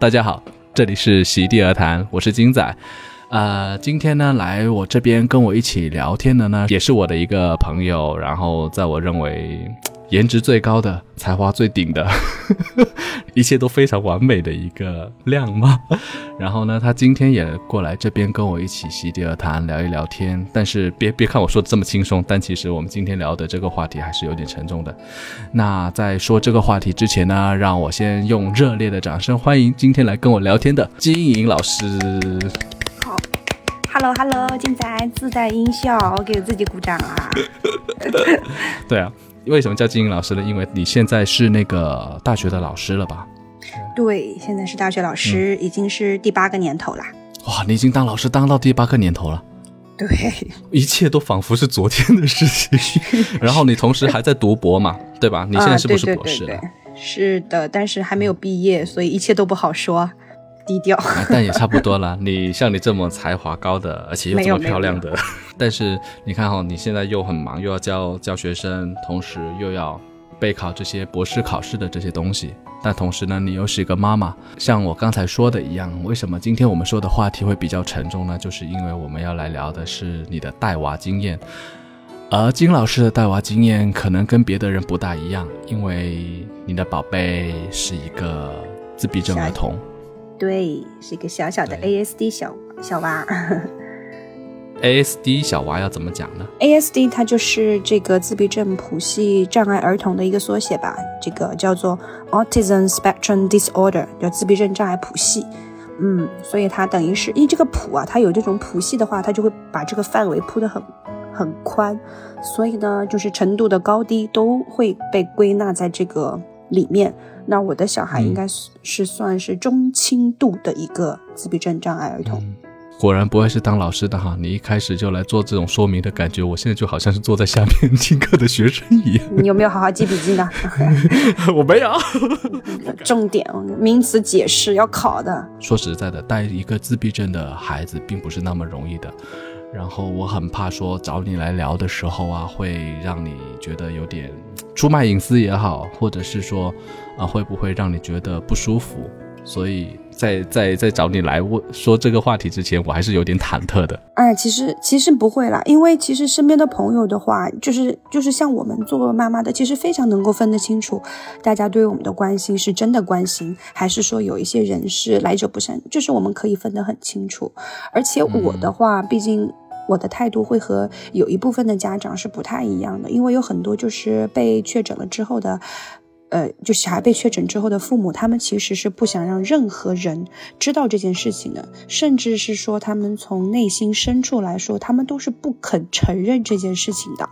大家好，这里是席地而谈，我是金仔。呃，今天呢，来我这边跟我一起聊天的呢，也是我的一个朋友，然后在我认为。颜值最高的，才华最顶的，一切都非常完美的一个亮妈。然后呢，她今天也过来这边跟我一起席地而谈，聊一聊天。但是别别看我说的这么轻松，但其实我们今天聊的这个话题还是有点沉重的。那在说这个话题之前呢，让我先用热烈的掌声欢迎今天来跟我聊天的金莹老师。好，Hello Hello，自带音效，我给自己鼓掌啊。对啊。为什么叫金英老师呢？因为你现在是那个大学的老师了吧？对，现在是大学老师，已经是第八个年头了。哇，你已经当老师当到第八个年头了。对，一切都仿佛是昨天的事情。然后你同时还在读博嘛，对吧？你现在是不是博士了？是的，但是还没有毕业，所以一切都不好说。低调，但也差不多了。你 像你这么才华高的，而且又这么漂亮的，但是你看哈，你现在又很忙，又要教教学生，同时又要备考这些博士考试的这些东西。但同时呢，你又是一个妈妈。像我刚才说的一样，为什么今天我们说的话题会比较沉重呢？就是因为我们要来聊的是你的带娃经验。而金老师的带娃经验可能跟别的人不大一样，因为你的宝贝是一个自闭症儿童。对，是一个小小的 ASD 小小娃。ASD 小娃要怎么讲呢？ASD 它就是这个自闭症谱系障碍儿童的一个缩写吧，这个叫做 Autism Spectrum Disorder，叫自闭症障碍谱系。嗯，所以它等于是因为这个谱啊，它有这种谱系的话，它就会把这个范围铺得很很宽，所以呢，就是程度的高低都会被归纳在这个里面。那我的小孩应该是是算是中轻度的一个自闭症障碍儿童。果然不会是当老师的哈，你一开始就来做这种说明的感觉，我现在就好像是坐在下面听课的学生一样。你有没有好好记笔记呢？我没有。重点名词解释要考的。说实在的，带一个自闭症的孩子并不是那么容易的。然后我很怕说找你来聊的时候啊，会让你觉得有点出卖隐私也好，或者是说啊，会不会让你觉得不舒服？所以在在在找你来问说这个话题之前，我还是有点忐忑的。哎，其实其实不会啦，因为其实身边的朋友的话，就是就是像我们做妈妈的，其实非常能够分得清楚，大家对我们的关心是真的关心，还是说有一些人是来者不善，就是我们可以分得很清楚。而且我的话，毕竟。我的态度会和有一部分的家长是不太一样的，因为有很多就是被确诊了之后的，呃，就小孩被确诊之后的父母，他们其实是不想让任何人知道这件事情的，甚至是说他们从内心深处来说，他们都是不肯承认这件事情的。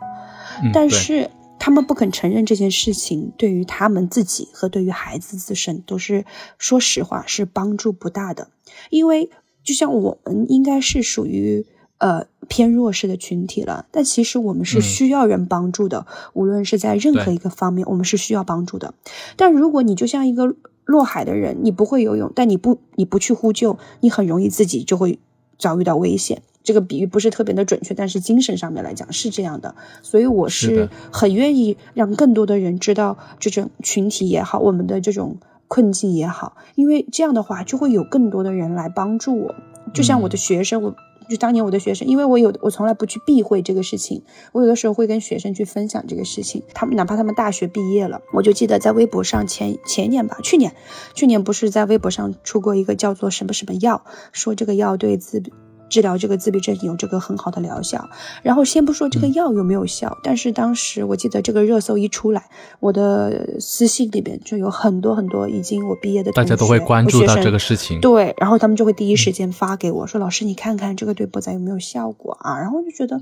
但是他们不肯承认这件事情，对于他们自己和对于孩子自身都是，说实话是帮助不大的，因为就像我们应该是属于。呃，偏弱势的群体了，但其实我们是需要人帮助的，无论是在任何一个方面，我们是需要帮助的。但如果你就像一个落海的人，你不会游泳，但你不你不去呼救，你很容易自己就会遭遇到危险。这个比喻不是特别的准确，但是精神上面来讲是这样的。所以我是很愿意让更多的人知道这种群体也好，我们的这种困境也好，因为这样的话就会有更多的人来帮助我。就像我的学生，我。就当年我的学生，因为我有我从来不去避讳这个事情，我有的时候会跟学生去分享这个事情。他们哪怕他们大学毕业了，我就记得在微博上前前年吧，去年，去年不是在微博上出过一个叫做什么什么药，说这个药对自。治疗这个自闭症有这个很好的疗效，然后先不说这个药有没有效，但是当时我记得这个热搜一出来，我的私信里边就有很多很多已经我毕业的大家都会关注到这个事情，对，然后他们就会第一时间发给我说：“老师，你看看这个对波仔有没有效果啊？”然后就觉得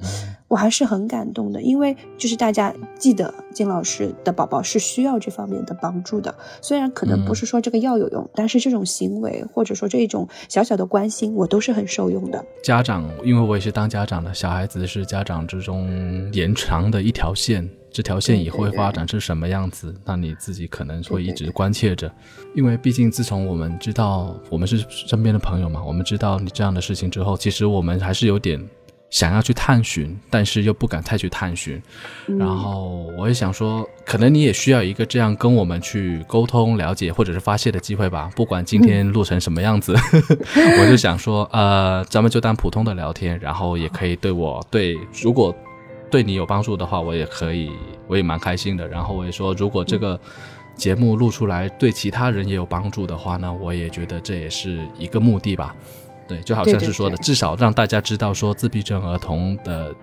我还是很感动的，因为就是大家记得金老师的宝宝是需要这方面的帮助的，虽然可能不是说这个药有用，但是这种行为或者说这种小小的关心，我都是很受用的。家长，因为我也是当家长的，小孩子是家长之中延长的一条线，这条线以后会发展是什么样子，那你自己可能会一直关切着，因为毕竟自从我们知道我们是身边的朋友嘛，我们知道你这样的事情之后，其实我们还是有点想要去探寻，但是又不敢太去探寻。然后我也想说，可能你也需要一个这样跟我们去沟通、了解或者是发泄的机会吧。不管今天录成什么样子，我就想说，呃，咱们就当普通的聊天，然后也可以对我对，如果对你有帮助的话，我也可以，我也蛮开心的。然后我也说，如果这个。节目录出来对其他人也有帮助的话呢，我也觉得这也是一个目的吧。对，就好像是说的，至少让大家知道说自闭症儿童的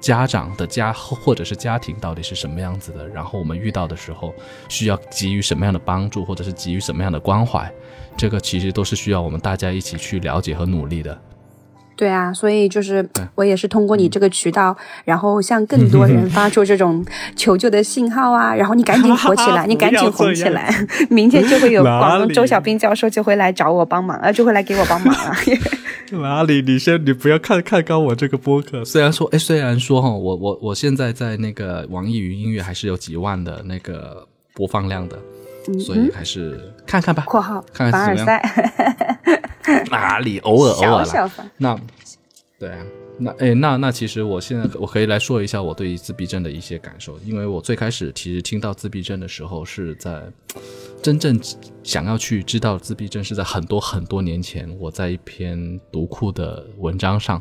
家长的家或者是家庭到底是什么样子的，然后我们遇到的时候需要给予什么样的帮助，或者是给予什么样的关怀，这个其实都是需要我们大家一起去了解和努力的。对啊，所以就是我也是通过你这个渠道，然后向更多人 发出这种求救的信号啊，然后你赶紧火起来，你赶紧红起来，明天就会有广东周小兵教授就会来找我帮忙啊，就会来给我帮忙啊。哪里？你先，你不要看看高我这个播客。虽然说，哎，虽然说哈，我我我现在在那个网易云音乐还是有几万的那个播放量的，所以还是看看吧。括号看看怎么样。哪里？偶尔偶尔了。那，对啊，那哎，那那其实我现在我可以来说一下我对于自闭症的一些感受，因为我最开始其实听到自闭症的时候是在真正想要去知道自闭症是在很多很多年前，我在一篇读库的文章上，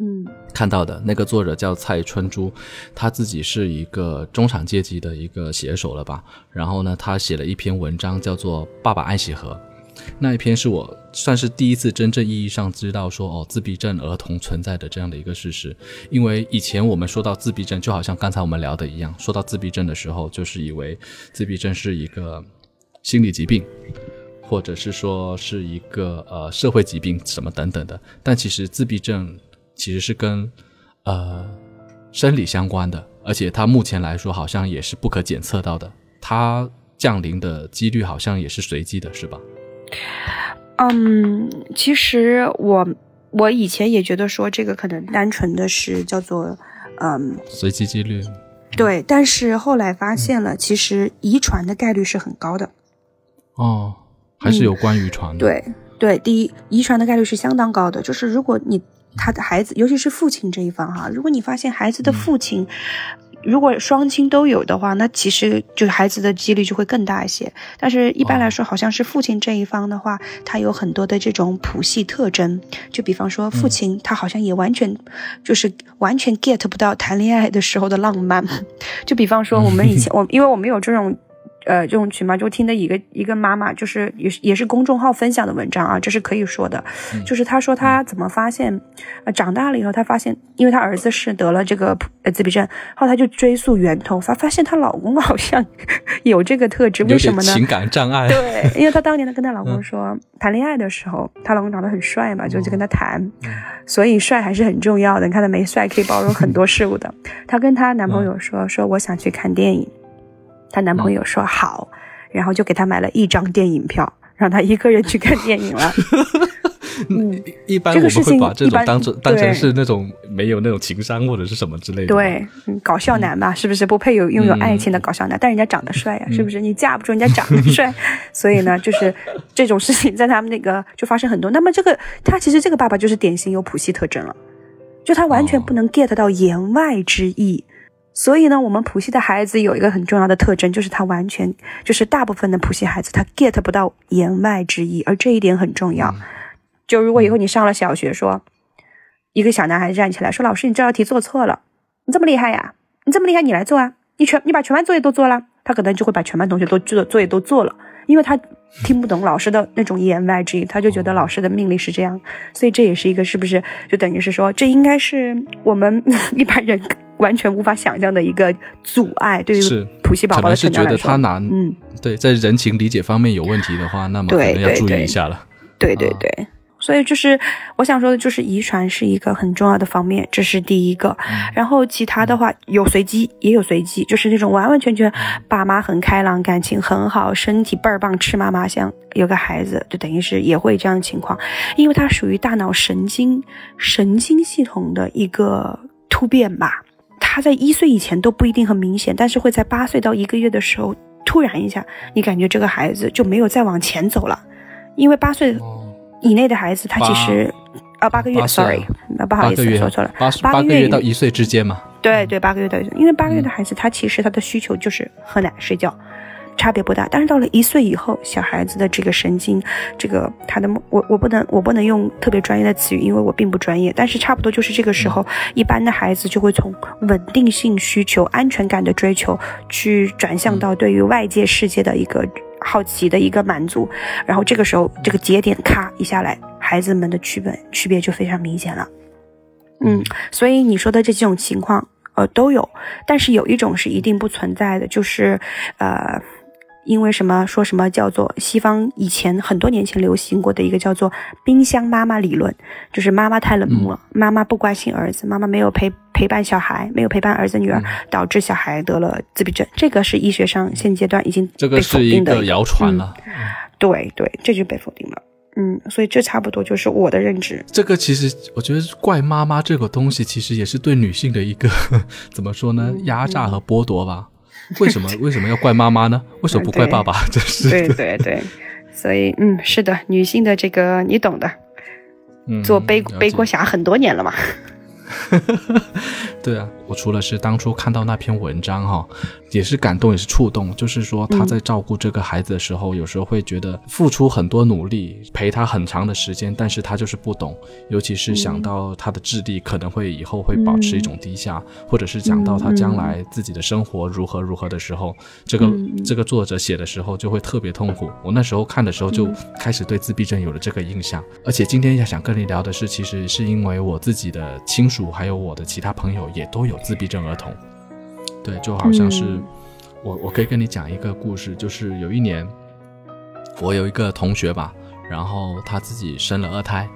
嗯，看到的那个作者叫蔡春珠，他自己是一个中产阶级的一个写手了吧？然后呢，他写了一篇文章叫做《爸爸爱喜河》。那一篇是我算是第一次真正意义上知道说哦自闭症儿童存在的这样的一个事实，因为以前我们说到自闭症，就好像刚才我们聊的一样，说到自闭症的时候，就是以为自闭症是一个心理疾病，或者是说是一个呃社会疾病什么等等的。但其实自闭症其实是跟呃生理相关的，而且它目前来说好像也是不可检测到的，它降临的几率好像也是随机的，是吧？嗯，其实我我以前也觉得说这个可能单纯的是叫做嗯随机几率，对，但是后来发现了，其实遗传的概率是很高的。哦，还是有关遗传的。对对，第一，遗传的概率是相当高的，就是如果你他的孩子，尤其是父亲这一方哈，如果你发现孩子的父亲。如果双亲都有的话，那其实就是孩子的几率就会更大一些。但是一般来说，好像是父亲这一方的话，他有很多的这种谱系特征。就比方说，父亲他好像也完全就是完全 get 不到谈恋爱的时候的浪漫。就比方说，我们以前 我因为我们有这种。呃，这种群嘛，就听的一个一个妈妈，就是也是也是公众号分享的文章啊，这是可以说的。就是她说她怎么发现，呃，长大了以后，她发现，因为她儿子是得了这个呃自闭症，后她就追溯源头，发发现她老公 好像有这个特质，为什么呢？情感障碍。对，因为她当年她跟她老公说，谈恋爱的时候，她老公长得很帅嘛，就就跟她谈，所以帅还是很重要的。你看她没帅可以包容很多事物的。她跟她男朋友说，说我想去看电影。她男朋友说好，然后就给她买了一张电影票，让她一个人去看电影了。嗯，一般我们会把这种当成当成是那种没有那种情商或者是什么之类的。对，搞笑男吧，是不是不配有拥有爱情的搞笑男？但人家长得帅呀，是不是？你架不住人家长得帅，所以呢，就是这种事情在他们那个就发生很多。那么这个他其实这个爸爸就是典型有普系特征了，就他完全不能 get 到言外之意。所以呢，我们普系的孩子有一个很重要的特征，就是他完全就是大部分的普系孩子他 get 不到言外之意，而这一点很重要。就如果以后你上了小学，说一个小男孩站起来说：“老师，你这道题做错了，你这么厉害呀？你这么厉害，你来做啊！你全你把全班作业都做了，他可能就会把全班同学都做作业都做了，因为他听不懂老师的那种言外之意，他就觉得老师的命令是这样。所以这也是一个是不是就等于是说，这应该是我们 一般人。完全无法想象的一个阻碍，对于普系宝宝的成长来说，是觉得他难。嗯，对，在人情理解方面有问题的话，那么可能要注意一下了。对对对，所以就是我想说的，就是遗传是一个很重要的方面，这是第一个。然后其他的话有随机，也有随机，就是那种完完全全爸妈很开朗，感情很好，身体倍儿棒，吃嘛嘛香，有个孩子，就等于是也会这样的情况，因为它属于大脑神经神经系统的一个突变吧。他在一岁以前都不一定很明显，但是会在八岁到一个月的时候，突然一下，你感觉这个孩子就没有再往前走了，因为八岁以内的孩子，他其实啊八个月，sorry，那不好意思说错了，八八个月到一岁之间嘛。对对，八个月到一岁，因为八个月的孩子他其实他的需求就是喝奶睡觉。差别不大，但是到了一岁以后，小孩子的这个神经，这个他的我我不能我不能用特别专业的词语，因为我并不专业。但是差不多就是这个时候，一般的孩子就会从稳定性需求、安全感的追求，去转向到对于外界世界的一个好奇的一个满足。然后这个时候，这个节点咔一下来，孩子们的区别区别就非常明显了。嗯，所以你说的这几种情况，呃，都有，但是有一种是一定不存在的，就是呃。因为什么说什么叫做西方以前很多年前流行过的一个叫做冰箱妈妈理论，就是妈妈太冷漠，妈妈不关心儿子，妈妈没有陪陪伴小孩，没有陪伴儿子女儿，导致小孩得了自闭症。这个是医学上现阶段已经被否定的谣传了。对对，这就被否定了。嗯，所以这差不多就是我的认知。这个其实我觉得怪妈妈这个东西，其实也是对女性的一个 怎么说呢？压榨和剥夺吧。为什么为什么要怪妈妈呢？为什么不怪爸爸？这是。对对对，所以嗯，是的，女性的这个你懂的，做背背锅侠很多年了嘛。对啊，我除了是当初看到那篇文章哈，也是感动，也是触动。就是说他在照顾这个孩子的时候，有时候会觉得付出很多努力，陪他很长的时间，但是他就是不懂。尤其是想到他的智力可能会以后会保持一种低下，或者是讲到他将来自己的生活如何如何的时候，这个这个作者写的时候就会特别痛苦。我那时候看的时候就开始对自闭症有了这个印象。而且今天要想跟你聊的是，其实是因为我自己的亲属还有我的其他朋友。也都有自闭症儿童，对，就好像是我，我可以跟你讲一个故事，就是有一年，我有一个同学吧，然后他自己生了二胎。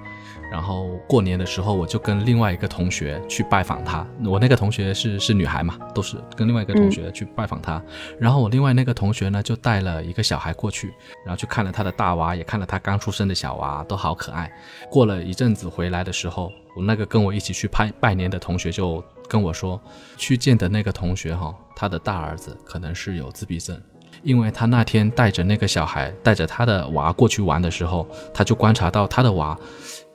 然后过年的时候，我就跟另外一个同学去拜访他。我那个同学是是女孩嘛，都是跟另外一个同学去拜访他。然后我另外那个同学呢，就带了一个小孩过去，然后去看了他的大娃，也看了他刚出生的小娃，都好可爱。过了一阵子回来的时候，我那个跟我一起去拍拜年的同学就跟我说，去见的那个同学哈，他的大儿子可能是有自闭症，因为他那天带着那个小孩，带着他的娃过去玩的时候，他就观察到他的娃。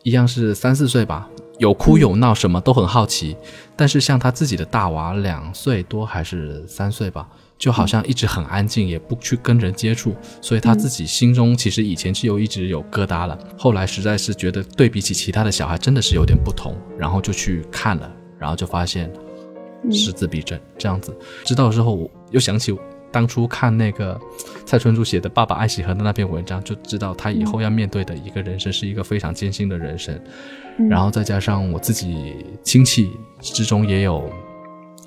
一样是三四岁吧，有哭有闹，什么都很好奇。但是像他自己的大娃两岁多还是三岁吧，就好像一直很安静，也不去跟人接触。所以他自己心中其实以前就一直有疙瘩了。后来实在是觉得对比起其他的小孩，真的是有点不同，然后就去看了，然后就发现是自闭症这样子。知道之后，我又想起。当初看那个蔡春珠写的《爸爸爱喜和》的那篇文章，就知道他以后要面对的一个人生是一个非常艰辛的人生。然后再加上我自己亲戚之中也有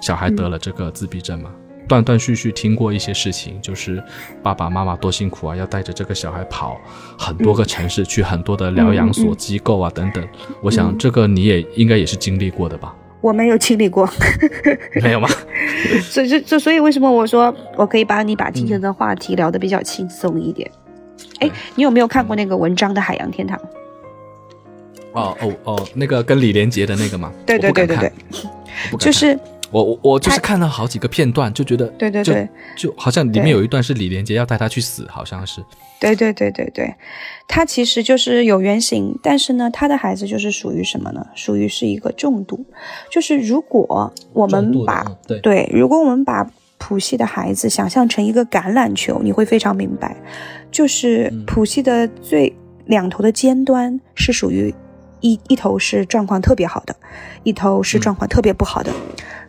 小孩得了这个自闭症嘛，断断续续听过一些事情，就是爸爸妈妈多辛苦啊，要带着这个小孩跑很多个城市，去很多的疗养所机构啊等等。我想这个你也应该也是经历过的吧。我没有经历过，没有吗？所以，所所以，为什么我说我可以把你把今天的话题聊得比较轻松一点？哎，你有没有看过那个文章的《海洋天堂》？哦哦哦，那个跟李连杰的那个吗？对对对对对，就是。我我我就是看了好几个片段，就觉得对对对，就好像里面有一段是李连杰要带他去死，好像是。对对对对对，他其实就是有原型，但是呢，他的孩子就是属于什么呢？属于是一个重度，就是如果我们把对。对，如果我们把普系的孩子想象成一个橄榄球，你会非常明白，就是普系的最两头的尖端是属于一一头是状况特别好的，一头是状况特别不好的。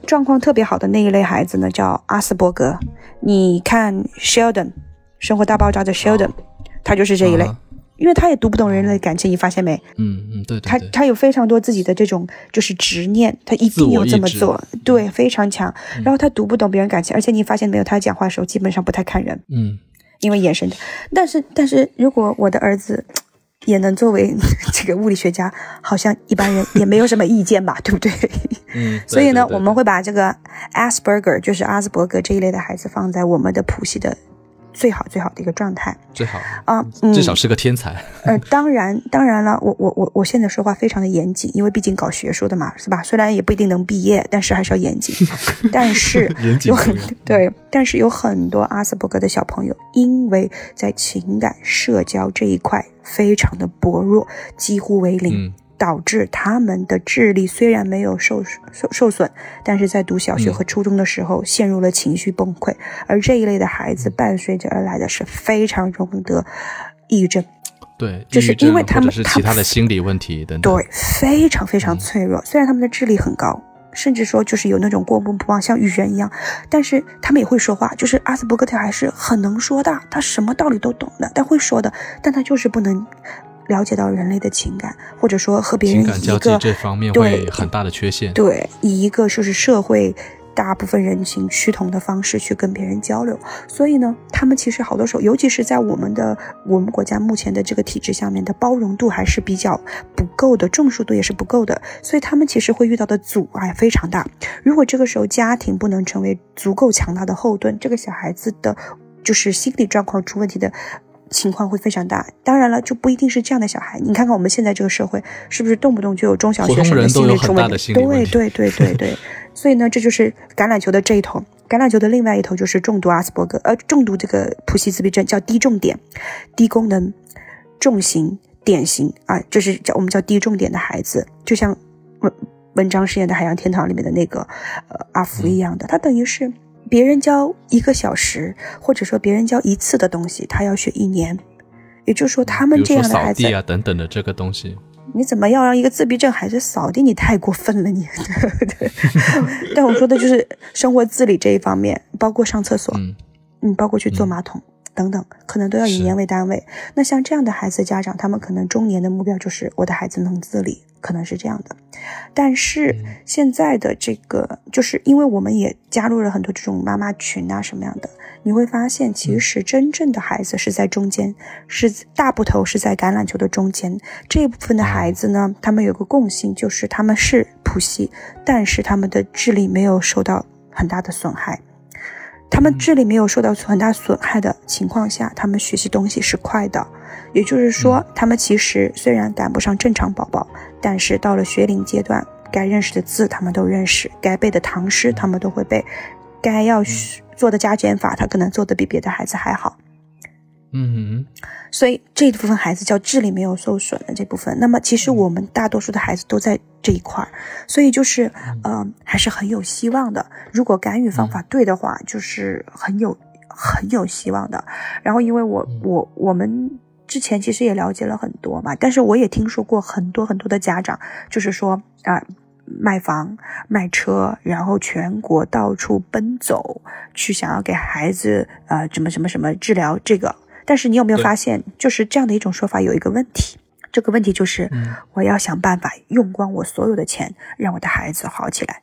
状况特别好的那一类孩子呢，叫阿斯伯格。你看 Sheldon，《生活大爆炸》的 Sheldon，他就是这一类，因为他也读不懂人类感情，你发现没？嗯嗯，对，他他有非常多自己的这种就是执念，他一定要这么做，对，非常强。然后他读不懂别人感情，而且你发现没有，他讲话的时候基本上不太看人，嗯，因为眼神。但是但是如果我的儿子。也能作为这个物理学家，好像一般人也没有什么意见吧，对不对？嗯，所以呢，我们会把这个 Asperger，就是阿斯伯格这一类的孩子放在我们的谱系的。最好最好的一个状态，最好啊，至少是个天才。呃，当然，当然了，我我我我现在说话非常的严谨，因为毕竟搞学术的嘛，是吧？虽然也不一定能毕业，但是还是要严谨。但是有很对，但是有很多阿斯伯格的小朋友，因为在情感社交这一块非常的薄弱，几乎为零。导致他们的智力虽然没有受受受损，但是在读小学和初中的时候陷入了情绪崩溃。而这一类的孩子伴随着而来的是非常容易得抑郁症。对，就是因为他们是其他的心理问题等等，对，非常非常脆弱。虽然他们的智力很高，甚至说就是有那种过目不忘，像雨人一样，但是他们也会说话。就是阿斯伯格特还是很能说的，他什么道理都懂的，但会说的，但他就是不能了解到人类的情感，或者说和别人一个这方面会很大的缺陷。对，以一个就是社会。大部分人群趋同的方式去跟别人交流，所以呢，他们其实好多时候，尤其是在我们的我们国家目前的这个体制下面的包容度还是比较不够的，重视度也是不够的，所以他们其实会遇到的阻碍非常大。如果这个时候家庭不能成为足够强大的后盾，这个小孩子的，就是心理状况出问题的。情况会非常大，当然了，就不一定是这样的小孩。你看看我们现在这个社会，是不是动不动就有中小学生的心理出问题？对对对对对。所以呢，这就是橄榄球的这一头，橄榄球的另外一头就是重度阿斯伯格，呃，重度这个普希自闭症，叫低重点、低功能、重型、典型啊，就是叫我们叫低重点的孩子，就像文文章饰演的海洋天堂里面的那个呃阿福一样的，他等于是。别人教一个小时，或者说别人教一次的东西，他要学一年。也就是说，他们这样的孩子啊等等的这个东西，你怎么要让一个自闭症孩子扫地？你太过分了，你。对但我说的就是生活自理这一方面，包括上厕所，嗯，包括去坐马桶等等，可能都要以年为单位。那像这样的孩子家长，他们可能中年的目标就是我的孩子能自理。可能是这样的，但是现在的这个，就是因为我们也加入了很多这种妈妈群啊，什么样的，你会发现，其实真正的孩子是在中间，是大部头是在橄榄球的中间。这一部分的孩子呢，他们有个共性，就是他们是谱系，但是他们的智力没有受到很大的损害。他们智力没有受到很大损害的情况下，他们学习东西是快的。也就是说，他们其实虽然赶不上正常宝宝，但是到了学龄阶段，该认识的字他们都认识，该背的唐诗他们都会背，该要做的加减法他可能做的比别的孩子还好。嗯，所以这一部分孩子叫智力没有受损的这部分。那么其实我们大多数的孩子都在这一块儿，所以就是呃还是很有希望的。如果干预方法对的话，就是很有很有希望的。然后因为我我我们。之前其实也了解了很多嘛，但是我也听说过很多很多的家长，就是说啊，卖房卖车，然后全国到处奔走，去想要给孩子呃什么什么什么治疗这个。但是你有没有发现，就是这样的一种说法有一个问题，这个问题就是我要想办法用光我所有的钱，让我的孩子好起来。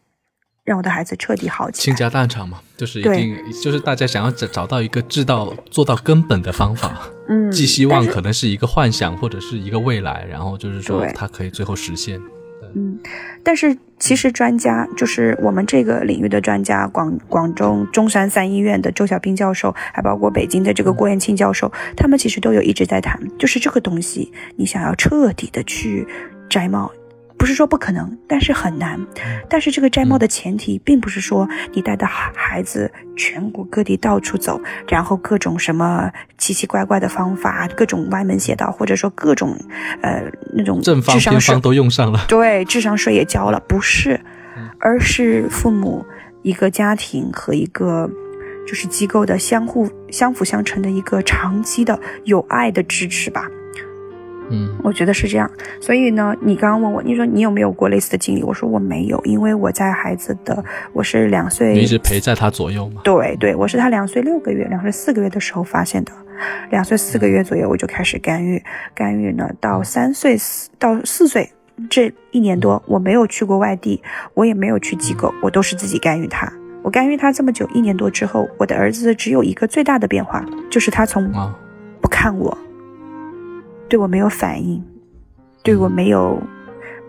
让我的孩子彻底好起来，倾家荡产嘛，就是一定就是大家想要找找到一个治到做到根本的方法，嗯，寄希望可能是一个幻想或者是一个未来，然后就是说它可以最后实现。嗯，但是其实专家就是我们这个领域的专家，广广州中山三医院的周小兵教授，还包括北京的这个郭延庆教授，他们其实都有一直在谈，就是这个东西，你想要彻底的去摘帽。不是说不可能，但是很难。但是这个摘帽的前提，并不是说你带着孩子全国各地到处走，然后各种什么奇奇怪怪的方法，各种歪门邪道，或者说各种呃那种正方偏方都用上了。对，智商税也交了，不是，而是父母一个家庭和一个就是机构的相互相辅相成的一个长期的有爱的支持吧。嗯，我觉得是这样，所以呢，你刚刚问我，你说你有没有过类似的经历？我说我没有，因为我在孩子的我是两岁，一直陪在他左右吗？对对，我是他两岁六个月、两岁四个月的时候发现的，两岁四个月左右我就开始干预，干预呢到三岁四到四岁这一年多，我没有去过外地，我也没有去机构，我都是自己干预他。我干预他这么久一年多之后，我的儿子只有一个最大的变化，就是他从不看我。对我没有反应，对我没有，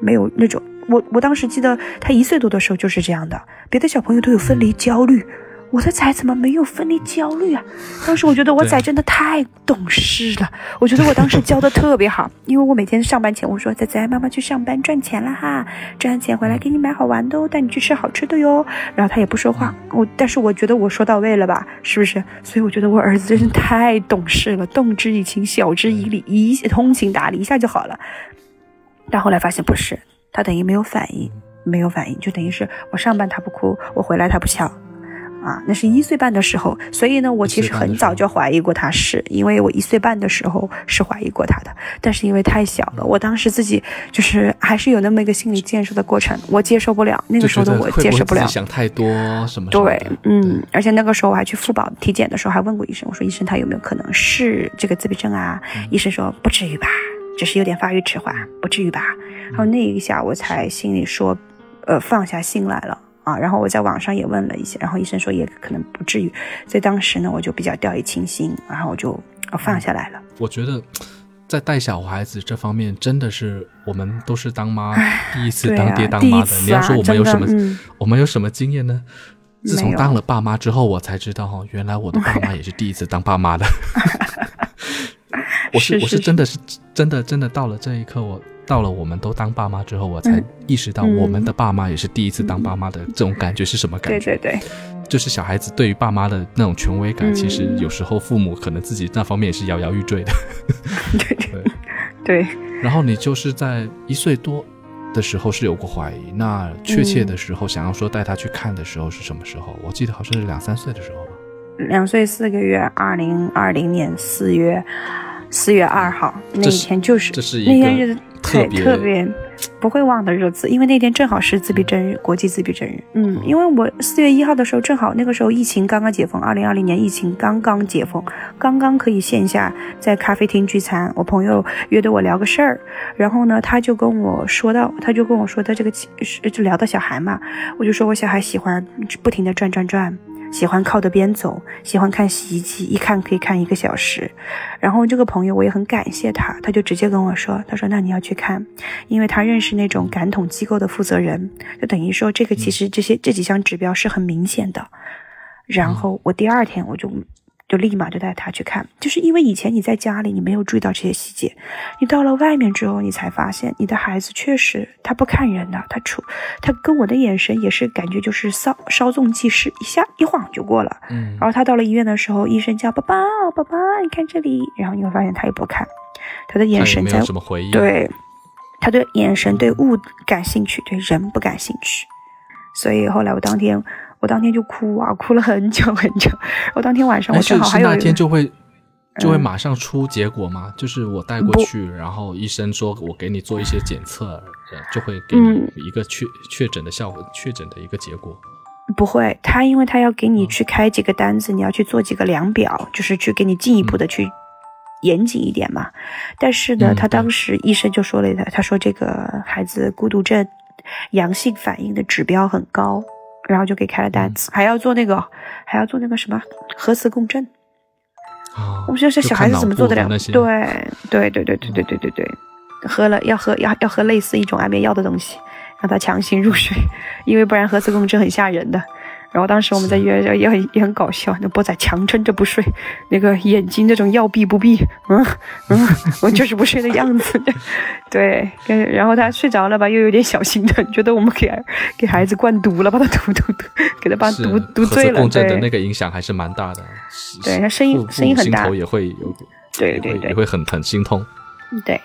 没有那种，我我当时记得他一岁多的时候就是这样的，别的小朋友都有分离焦虑。我的崽怎么没有分离焦虑啊？当时我觉得我崽真的太懂事了，我觉得我当时教的特别好，因为我每天上班前我说崽崽，妈妈去上班赚钱了哈，赚钱回来给你买好玩的哦，带你去吃好吃的哟。然后他也不说话，我但是我觉得我说到位了吧，是不是？所以我觉得我儿子真是太懂事了，动之以情，晓之以理，一通情达理，一下就好了。但后来发现不是，他等于没有反应，没有反应，就等于是我上班他不哭，我回来他不笑。啊，那是一岁半的时候，所以呢，我其实很早就怀疑过他是，因为我一岁半的时候是怀疑过他的，但是因为太小了，我当时自己就是还是有那么一个心理建设的过程，我接受不了那个时候的我接受不了，想太多什么？对，嗯，而且那个时候我还去妇保体检的时候还问过医生，我说医生他有没有可能是这个自闭症啊？医生说不至于吧，只是有点发育迟缓，不至于吧。然后那一下我才心里说，呃，放下心来了。啊，然后我在网上也问了一些，然后医生说也可能不至于，所以当时呢，我就比较掉以轻心，然后我就放下来了。我觉得在带小孩子这方面，真的是我们都是当妈第一次当爹当妈的。你要说我们有什么，我们有什么经验呢？自从当了爸妈之后，我才知道哈，原来我的爸妈也是第一次当爸妈的。我是我是真的是真的真的到了这一刻我。到了我们都当爸妈之后，我才意识到我们的爸妈也是第一次当爸妈的这种感觉是什么感觉？对对对，就是小孩子对于爸妈的那种权威感，其实有时候父母可能自己那方面也是摇摇欲坠的。对对 对。然后你就是在一岁多的时候是有过怀疑，那确切的时候想要说带他去看的时候是什么时候？我记得好像是两三岁的时候吧。两岁四个月，二零二零年四月四月二号那一天就是那天日子。对，特别不会忘的日子，因为那天正好是自闭症日，国际自闭症日。嗯，因为我四月一号的时候，正好那个时候疫情刚刚解封，二零二零年疫情刚刚解封，刚刚可以线下在咖啡厅聚餐。我朋友约的我聊个事儿，然后呢，他就跟我说到，他就跟我说他这个就聊到小孩嘛，我就说我小孩喜欢不停的转转转。喜欢靠着边走，喜欢看洗衣机，一看可以看一个小时。然后这个朋友我也很感谢他，他就直接跟我说：“他说那你要去看，因为他认识那种感统机构的负责人，就等于说这个其实这些这几项指标是很明显的。”然后我第二天我就。就立马就带他去看，就是因为以前你在家里你没有注意到这些细节，你到了外面之后，你才发现你的孩子确实他不看人的，他出他跟我的眼神也是感觉就是稍稍纵即逝，一下一晃就过了。嗯，然后他到了医院的时候，医生叫爸爸爸爸，你看这里，然后你会发现他也不看，他的眼神在对，他对眼神对物感兴趣，对人不感兴趣，所以后来我当天。我当天就哭啊，哭了很久很久。我当天晚上我正好还有那天就会就会马上出结果吗？就是我带过去，然后医生说我给你做一些检测，就会给你一个确确诊的效果，确诊的一个结果。不会，他因为他要给你去开几个单子，你要去做几个量表，就是去给你进一步的去严谨一点嘛。但是呢，他当时医生就说了他，他说这个孩子孤独症阳性反应的指标很高。然后就给开了单子，还要做那个，还要做那个什么核磁共振。啊，我们说这小孩子怎么做得了？对，对，对，对，对，对，对，对，对，喝了要喝要要喝类似一种安眠药的东西，让他强行入睡，因为不然核磁共振很吓人的。然后当时我们在医院也很也很搞笑，那波仔强撑着不睡，那个眼睛那种要闭不闭，嗯嗯，我就是不睡的样子，对，然后他睡着了吧，又有点小心疼，觉得我们给给孩子灌毒了，把他毒毒毒，给他把毒毒醉了，对，的那个影响还是蛮大的，对他声音声音很大，头也会有，对对对，也会很很心痛，对，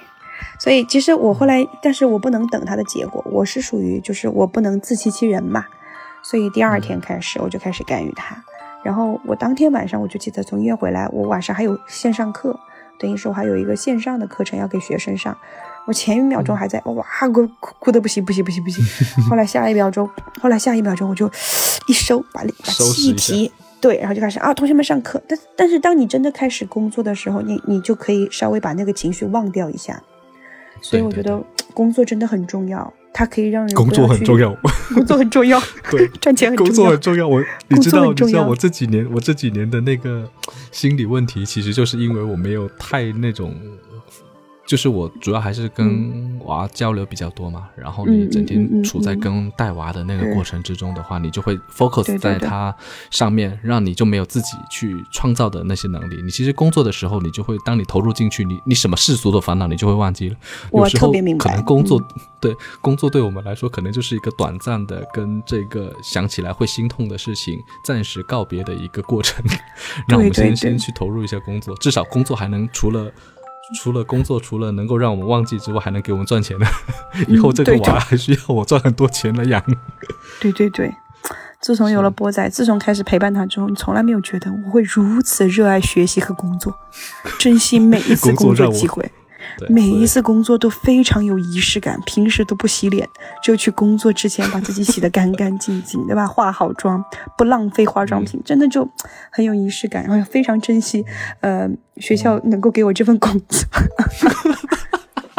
所以其实我后来，但是我不能等他的结果，我是属于就是我不能自欺欺人嘛。所以第二天开始，我就开始干预他。然后我当天晚上，我就记得从医院回来，我晚上还有线上课，等于说还有一个线上的课程要给学生上。我前一秒钟还在哇哭哭哭的不行不行不行不行，后来下一秒钟，后来下一秒钟我就一收把把气提，对，然后就开始啊同学们上课。但但是当你真的开始工作的时候，你你就可以稍微把那个情绪忘掉一下。所以我觉得工作真的很重要。它可以让人工作很重要，工作很重要，对，赚钱很重要，工作很重要。我你知道，你知道我这几年，我这几年的那个心理问题，其实就是因为我没有太那种。就是我主要还是跟娃交流比较多嘛，然后你整天处在跟带娃的那个过程之中的话，你就会 focus 在他上面，让你就没有自己去创造的那些能力。你其实工作的时候，你就会当你投入进去，你你什么世俗的烦恼你就会忘记了。有时候可能工作对工作对我们来说，可能就是一个短暂的跟这个想起来会心痛的事情暂时告别的一个过程，让我们先先去投入一下工作，至少工作还能除了。除了工作，除了能够让我们忘记之外，还能给我们赚钱的。以后这个娃还需要我赚很多钱来养。对对对，自从有了波仔，自从开始陪伴他之后，你从来没有觉得我会如此热爱学习和工作，珍惜每一次工作机会。每一次工作都非常有仪式感，平时都不洗脸，就去工作之前把自己洗得干干净净，对吧？化好妆，不浪费化妆品，真的就很有仪式感，然后非常珍惜，呃，学校能够给我这份工作。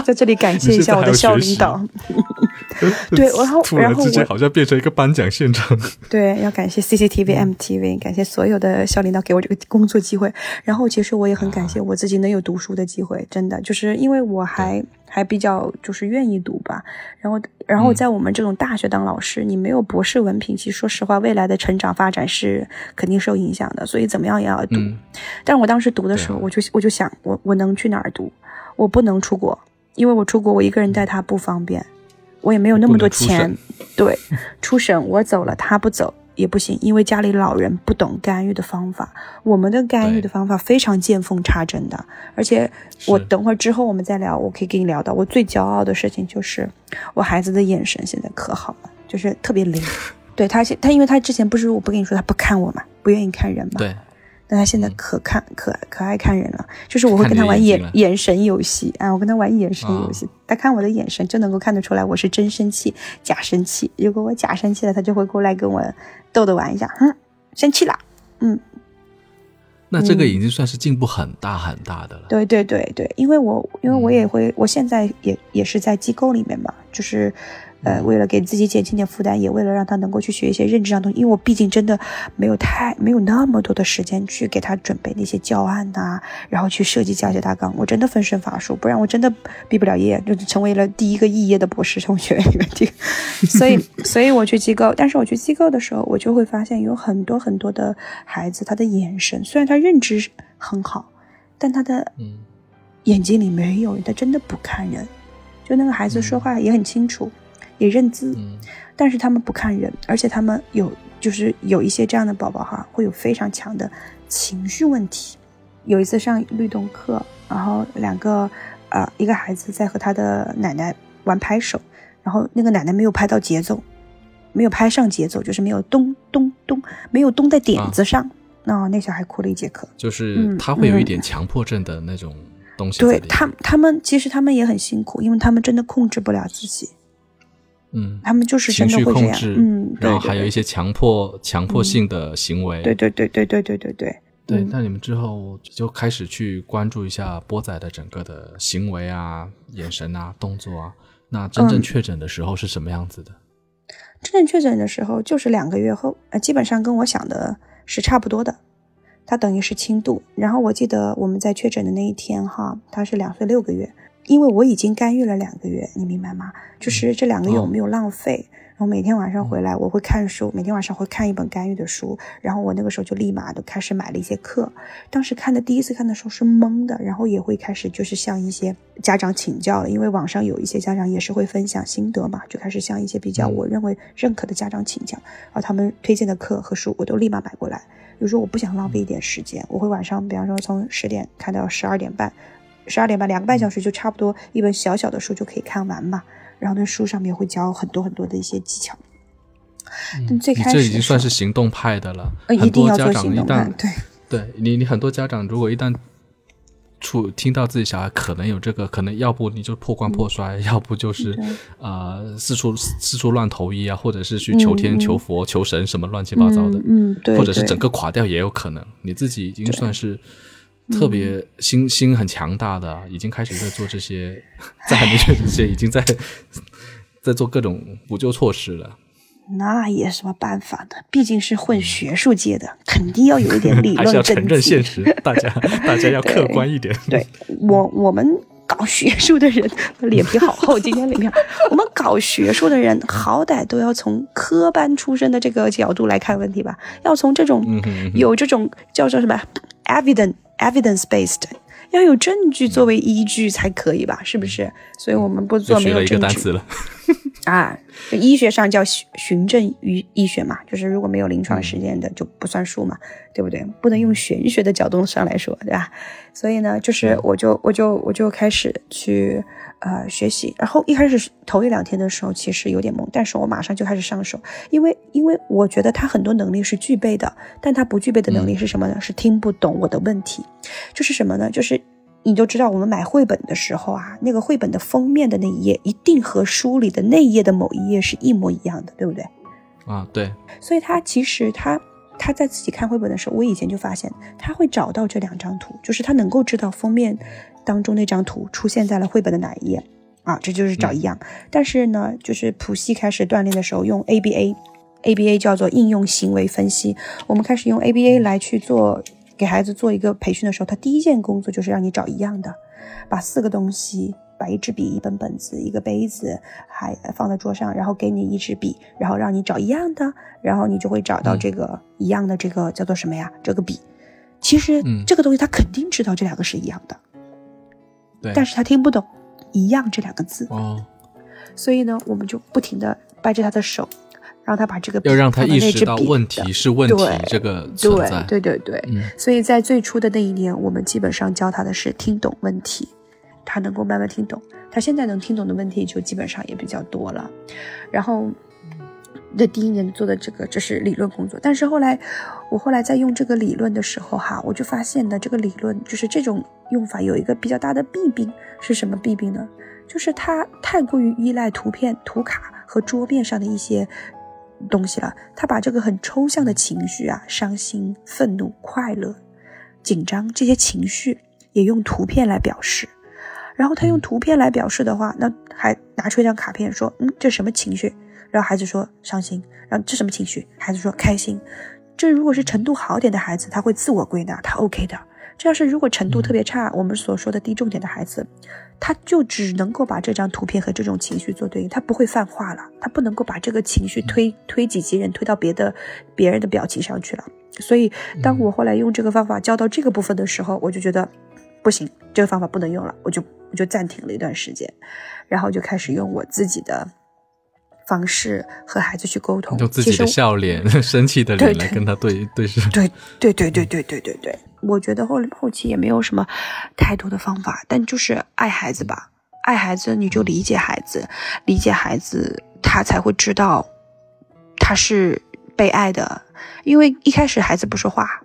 在这里感谢一下我的校领导。对，然后然后我好像变成一个颁奖现场。对，要感谢 CCTV、MTV，感谢所有的校领导给我这个工作机会。然后其实我也很感谢我自己能有读书的机会，真的就是因为我还还比较就是愿意读吧。然后然后在我们这种大学当老师，你没有博士文凭，其实说实话，未来的成长发展是肯定受影响的。所以怎么样也要读。但是我当时读的时候，我就我就想，我我能去哪儿读？我不能出国。因为我出国，我一个人带他不方便，我也没有那么多钱。对，出省我走了，他不走也不行，因为家里老人不懂干预的方法。我们的干预的方法非常见缝插针的，而且我等会儿之后我们再聊，我可以跟你聊到我最骄傲的事情就是我孩子的眼神现在可好了，就是特别灵。对他现他因为他之前不是我不跟你说他不看我嘛，不愿意看人嘛。对。但他现在可看可可爱看人了，就是我会跟他玩眼眼神游戏啊，我跟他玩眼神游戏，他看我的眼神就能够看得出来我是真生气假生气。如果我假生气了，他就会过来跟我逗逗玩一下，哼，生气了，嗯。那这个已经算是进步很大很大的了。对对对对，因为我因为我也会，我现在也也是在机构里面嘛，就是。呃，为了给自己减轻点负担，也为了让他能够去学一些认知上东西，因为我毕竟真的没有太没有那么多的时间去给他准备那些教案呐，然后去设计教学大纲，我真的分身乏术，不然我真的毕不了业，就成为了第一个肄业的博士从学院里面的。所以，所以我去机构，但是我去机构的时候，我就会发现有很多很多的孩子，他的眼神虽然他认知很好，但他的眼睛里没有，他真的不看人，就那个孩子说话也很清楚。也认字，但是他们不看人，而且他们有就是有一些这样的宝宝哈，会有非常强的情绪问题。有一次上律动课，然后两个呃一个孩子在和他的奶奶玩拍手，然后那个奶奶没有拍到节奏，没有拍上节奏，就是没有咚咚咚，没有咚在点子上，那那小孩哭了一节课。就是他会有一点强迫症的那种东西。对他，他们其实他们也很辛苦，因为他们真的控制不了自己。嗯，他们就是真的会这样，嗯，然后还有一些强迫、强迫性的行为，对对对对对对对对对。那你们之后就开始去关注一下波仔的整个的行为啊、眼神啊、动作啊。那真正确诊的时候是什么样子的？真正确诊的时候就是两个月后，呃，基本上跟我想的是差不多的。他等于是轻度，然后我记得我们在确诊的那一天哈，他是两岁六个月。因为我已经干预了两个月，你明白吗？就是这两个月我没有浪费，然后每天晚上回来我会看书，每天晚上会看一本干预的书，然后我那个时候就立马都开始买了一些课。当时看的第一次看的时候是懵的，然后也会开始就是向一些家长请教了，因为网上有一些家长也是会分享心得嘛，就开始向一些比较我认为认可的家长请教，然后他们推荐的课和书我都立马买过来。比如说我不想浪费一点时间，我会晚上比方说从十点看到十二点半。十二点半，两个半小时就差不多一本小小的书就可以看完嘛。然后那书上面会教很多很多的一些技巧。但最开始这已经算是行动派的了。呃，一定要做行动派。对，对你，你很多家长如果一旦出听到自己小孩可能有这个，可能要不你就破罐破摔，要不就是呃四处四处乱投医啊，或者是去求天求佛求神什么乱七八糟的，嗯，对，或者是整个垮掉也有可能。你自己已经算是。特别心心很强大的，已经开始在做这些，在还没确诊之前，已经在在做各种补救措施了。那也什么办法呢？毕竟是混学术界的，肯定要有一点理论 还是要承认现实，大家 大家要客观一点。对我 我们搞学术的人脸皮好厚，今天脸皮，我们搞学术的人好歹都要从科班出身的这个角度来看问题吧，要从这种有这种叫做什么 evidence。Evidence based 要有证据作为依据才可以吧？是不是？所以我们不做没有证据。了。啊，就医学上叫循循证医医学嘛，就是如果没有临床实践的就不算数嘛，对不对？不能用玄学的角度上来说，对吧？所以呢，就是我就我就我就开始去呃学习，然后一开始头一两天的时候其实有点懵，但是我马上就开始上手，因为因为我觉得他很多能力是具备的，但他不具备的能力是什么呢？是听不懂我的问题，就是什么呢？就是。你就知道，我们买绘本的时候啊，那个绘本的封面的那一页一定和书里的那一页的某一页是一模一样的，对不对？啊，对。所以他其实他他在自己看绘本的时候，我以前就发现他会找到这两张图，就是他能够知道封面当中那张图出现在了绘本的哪一页啊，这就是找一样。但是呢，就是普西开始锻炼的时候，用 ABA，ABA 叫做应用行为分析，我们开始用 ABA 来去做。给孩子做一个培训的时候，他第一件工作就是让你找一样的，把四个东西，把一支笔、一本本子、一个杯子，还放在桌上，然后给你一支笔，然后让你找一样的，然后你就会找到这个一样的，这个叫做什么呀？这个笔。其实这个东西他肯定知道这两个是一样的，对，但是他听不懂“一样”这两个字哦，所以呢，我们就不停的掰着他的手。让他把这个要让他意识到问题是问题，这个存在，对对对对。所以在最初的那一年，我们基本上教他的是听懂问题，他能够慢慢听懂。他现在能听懂的问题就基本上也比较多了。然后，那第一年做的这个这是理论工作，但是后来我后来在用这个理论的时候哈，我就发现呢，这个理论就是这种用法有一个比较大的弊病，是什么弊病呢？就是它太过于依赖图片、图卡和桌面上的一些。东西了，他把这个很抽象的情绪啊，伤心、愤怒、快乐、紧张这些情绪也用图片来表示。然后他用图片来表示的话，那还拿出一张卡片说：“嗯，这什么情绪？”然后孩子说：“伤心。”然后这什么情绪？孩子说：“开心。”这如果是程度好点的孩子，他会自我归纳，他 OK 的。这要是如果程度特别差，我们所说的低重点的孩子。他就只能够把这张图片和这种情绪做对应，他不会泛化了，他不能够把这个情绪推推己及人，推到别的别人的表情上去了。所以，当我后来用这个方法教到这个部分的时候，我就觉得不行，这个方法不能用了，我就我就暂停了一段时间，然后就开始用我自己的方式和孩子去沟通，用自己的笑脸、生气的脸来跟他对对视。对对对对对对对对。我觉得后后期也没有什么太多的方法，但就是爱孩子吧，爱孩子你就理解孩子，理解孩子，他才会知道他是被爱的。因为一开始孩子不说话，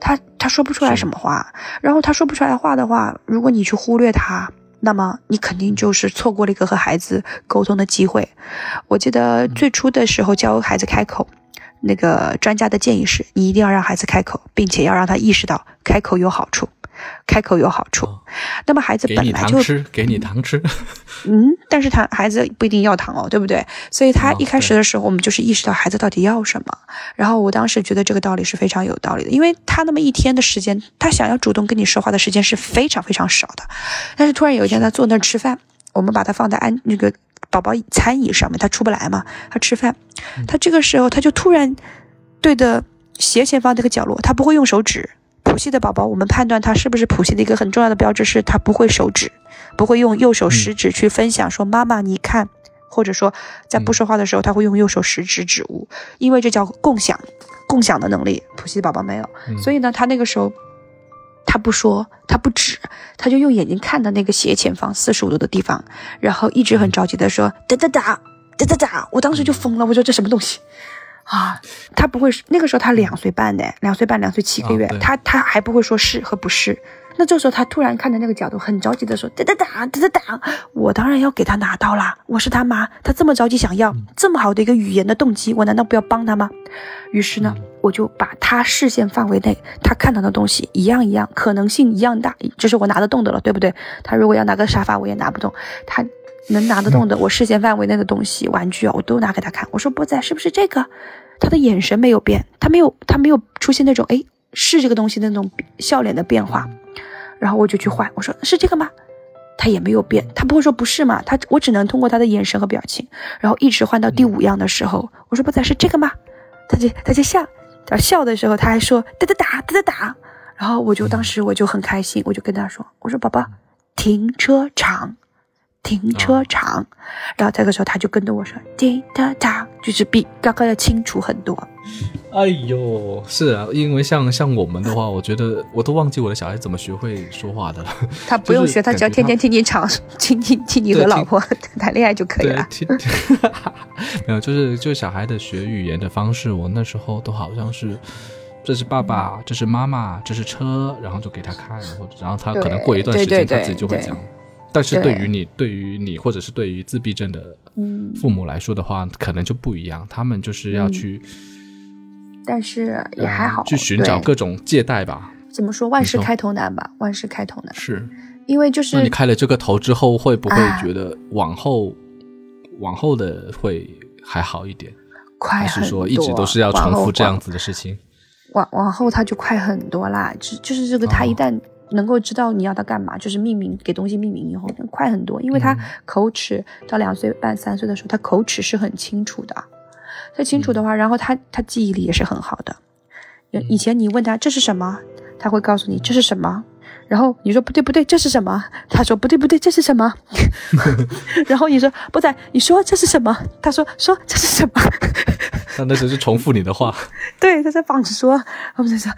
他他说不出来什么话，然后他说不出来话的话，如果你去忽略他，那么你肯定就是错过了一个和孩子沟通的机会。我记得最初的时候教孩子开口。那个专家的建议是，你一定要让孩子开口，并且要让他意识到开口有好处，开口有好处。那么孩子本来就吃，给你糖吃，嗯，但是他孩子不一定要糖哦，对不对？所以他一开始的时候，我们就是意识到孩子到底要什么。然后我当时觉得这个道理是非常有道理的，因为他那么一天的时间，他想要主动跟你说话的时间是非常非常少的。但是突然有一天，他坐那儿吃饭，我们把他放在安那个。宝宝餐椅上面，他出不来嘛？他吃饭，他这个时候他就突然对着斜前方这个角落，他不会用手指。谱系的宝宝，我们判断他是不是谱系的一个很重要的标志是，他不会手指，不会用右手食指去分享说妈妈你看，或者说在不说话的时候，他会用右手食指指物，因为这叫共享，共享的能力，谱系的宝宝没有。所以呢，他那个时候。他不说，他不指，他就用眼睛看的那个斜前方四十五度的地方，然后一直很着急的说哒哒哒哒哒哒。我当时就疯了，我说这什么东西啊？他不会，那个时候他两岁半呢，两岁半两岁七个月，他他还不会说是和不是。那这时候他突然看着那个角度，很着急的说哒哒哒哒哒哒。我当然要给他拿到啦，我是他妈，他这么着急想要这么好的一个语言的动机，我难道不要帮他吗？于是呢。我就把他视线范围内他看到的东西一样一样，可能性一样大，这是我拿得动的了，对不对？他如果要拿个沙发，我也拿不动。他能拿得动的，我视线范围内的东西，玩具啊，我都拿给他看。我说波仔，是不是这个？他的眼神没有变，他没有，他没有出现那种哎是这个东西的那种笑脸的变化。然后我就去换，我说是这个吗？他也没有变，他不会说不是嘛？他我只能通过他的眼神和表情，然后一直换到第五样的时候，我说波仔是这个吗？他就他就笑。他笑的时候，他还说哒哒哒哒哒哒，然后我就当时我就很开心，我就跟他说：“我说宝宝，停车场，停车场。然后这个时候他就跟着我说停车场，就是比刚刚要清楚很多。哎呦，是啊，因为像像我们的话，我觉得我都忘记我的小孩怎么学会说话的了。他不用学，他只要天天听你吵，听听听你和老婆 谈恋爱就可以了。没有，就是就小孩的学语言的方式，我那时候都好像是，这是爸爸，这是妈妈，这是车，然后就给他看，然后然后他可能过一段时间他自己就会讲。但是对于你，对于你，或者是对于自闭症的父母来说的话，可能就不一样，他们就是要去。但是也还好，去寻找各种借贷吧。怎么说？万事开头难吧？万事开头难。是，因为就是那你开了这个头之后，会不会觉得往后往后的会还好一点？快还是说一直都是要重复这样子的事情？往往后他就快很多啦。就就是这个，他一旦能够知道你要他干嘛，就是命名给东西命名以后，快很多。因为他口齿到两岁半三岁的时候，他口齿是很清楚的。他清楚的话，然后他他记忆力也是很好的。以前你问他这是什么，他会告诉你这是什么。然后你说不对不对，这是什么？他说不对不对，这是什么？然后你说不在，你说这是什么？他说说这是什么？他那只是重复你的话。对，他在仿说。我们在说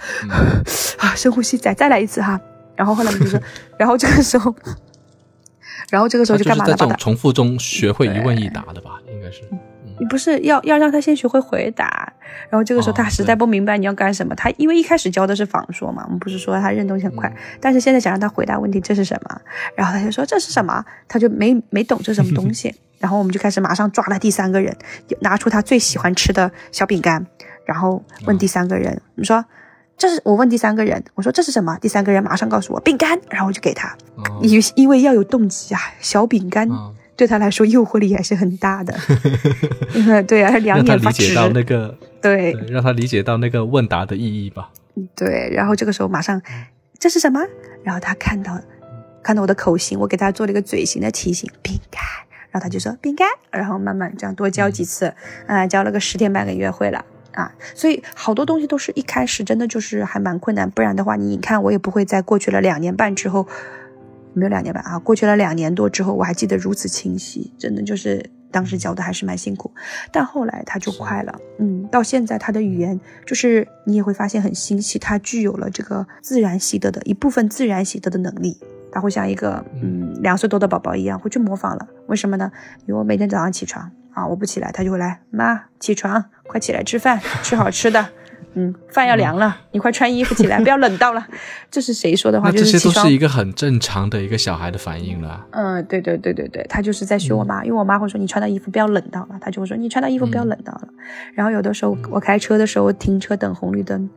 啊，深呼吸，再再来一次哈。然后后来我们就说，然后这个时候，然后这个时候就干嘛了？在这种重复中学会一问一答的吧，应该是。你不是要要让他先学会回答，然后这个时候他实在不明白你要干什么，他因为一开始教的是仿说嘛，我们不是说他认东西很快，但是现在想让他回答问题，这是什么？然后他就说这是什么？他就没没懂这什么东西，然后我们就开始马上抓了第三个人，拿出他最喜欢吃的小饼干，然后问第三个人，你说这是我问第三个人，我说这是什么？第三个人马上告诉我饼干，然后我就给他，因因为要有动机啊，小饼干。对他来说，诱惑力还是很大的。对啊，他两眼发直。让他理解到那个对，让他理解到那个问答的意义吧。对，然后这个时候马上，这是什么？然后他看到看到我的口型，我给他做了一个嘴型的提醒，饼干。然后他就说饼干。然后慢慢这样多教几次，啊，教了个十天半个月会了啊。所以好多东西都是一开始真的就是还蛮困难，不然的话，你看我也不会在过去了两年半之后。没有两年半啊，过去了两年多之后，我还记得如此清晰，真的就是当时教的还是蛮辛苦，但后来他就快了，嗯，到现在他的语言就是你也会发现很新奇，他具有了这个自然习得的一部分自然习得的能力，他会像一个嗯两岁多的宝宝一样会去模仿了，为什么呢？因为我每天早上起床啊，我不起来，他就会来，妈起床，快起来吃饭，吃好吃的。嗯，饭要凉了，你快穿衣服起来，不要冷到了。这是谁说的话？这些都是一个很正常的一个小孩的反应了。嗯，对对对对对，他就是在学我妈，因为我妈会说你穿的衣服不要冷到了，他就会说你穿的衣服不要冷到了。然后有的时候我开车的时候停车等红绿灯，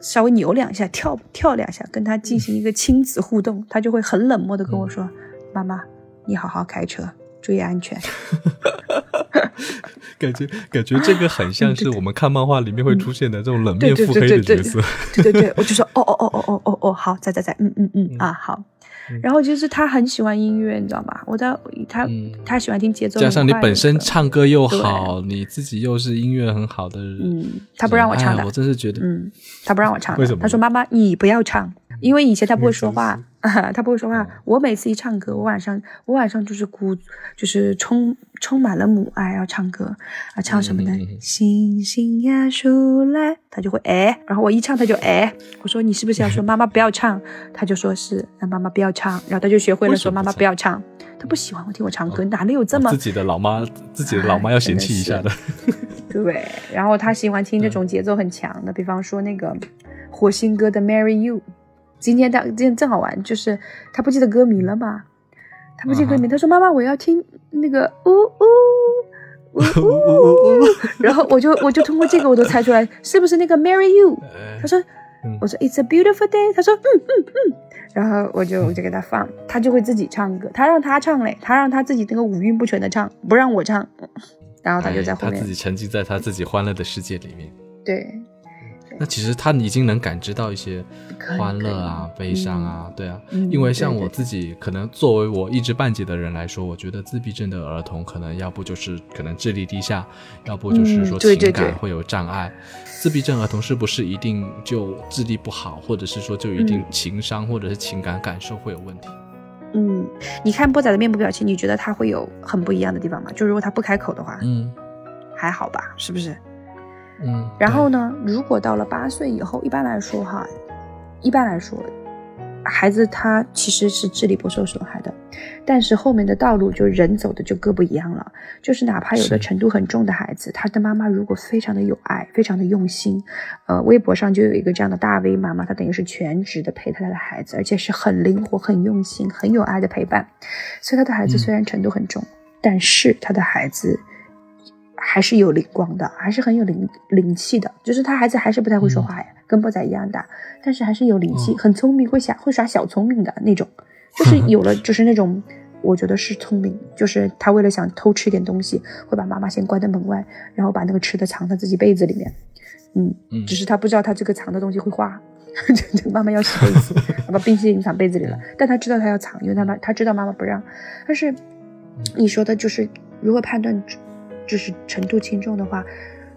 稍微扭两下，跳跳两下，跟他进行一个亲子互动，他就会很冷漠的跟我说：“妈妈，你好好开车，注意安全。”感觉感觉这个很像是我们看漫画里面会出现的这种冷面腹黑的角色。对对对，我就说哦哦哦哦哦哦哦，好，在在在，嗯嗯嗯啊好。然后就是他很喜欢音乐，你知道吗？我在他他喜欢听节奏，加上你本身唱歌又好，你自己又是音乐很好的人。嗯，他不让我唱的，我真是觉得，嗯，他不让我唱。为什么？他说妈妈你不要唱，因为以前他不会说话。他不会说话。我每次一唱歌，我晚上我晚上就是鼓，就是充充满了母爱要唱歌啊，唱什么呢？星星呀，数来，他就会哎，然后我一唱他就哎，我说你是不是要说 妈妈不要唱？他就说是，让妈妈不要唱，然后他就学会了说妈妈不要唱。他不喜欢我听我唱歌，哪里有这么自己的老妈，自己的老妈要嫌弃一下的。对，然后他喜欢听这种节奏很强的，比方说那个火星哥的 Marry You。今天他今天正好玩，就是他不记得歌名了嘛，他不记得歌名，他说妈妈我要听那个呜呜呜呜呜，然后我就我就通过这个我都猜出来是不是那个 Marry You，他说我说 It's a beautiful day，他说嗯嗯嗯，然后我就我就给他放，他就会自己唱歌，他让他唱嘞，他让他自己那个五音不全的唱，不让我唱，然后他就在后面，他自己沉浸在他自己欢乐的世界里面，对。那其实他已经能感知到一些欢乐啊、悲伤啊，对啊，因为像我自己，可能作为我一知半解的人来说，我觉得自闭症的儿童可能要不就是可能智力低下，要不就是说情感会有障碍。自闭症儿童是不是一定就智力不好，或者是说就一定情商或者是情感感受会有问题？嗯，你看波仔的面部表情，你觉得他会有很不一样的地方吗？就如果他不开口的话，嗯还好吧，是不是？嗯。然后呢，如果到了八岁以后，一般来说哈，一般来说，孩子他其实是智力不受损害的，但是后面的道路就人走的就各不一样了。就是哪怕有的程度很重的孩子，他的妈妈如果非常的有爱，非常的用心，呃，微博上就有一个这样的大 V 妈妈，她等于是全职的陪她的孩子，而且是很灵活、很用心、很有爱的陪伴。所以她的孩子嗯虽然程度很重，但是她的孩子还是有灵光的，还是很有灵灵气的。就是他孩子还是不太会说话呀，跟波仔一样大，但是还是有灵气，嗯很聪明，会耍会耍小聪明的那种，就是有了 就是那种。我觉得是聪明，就是他为了想偷吃一点东西，会把妈妈先关在门外，然后把那个吃的藏在自己被子里面。嗯，嗯只是他不知道他这个藏的东西会化，这 这妈妈要洗被子，把冰淇淋藏被子里了，但他知道他要藏，因为他妈他知道妈妈不让。但是你说的就是如何判断就是程度轻重的话，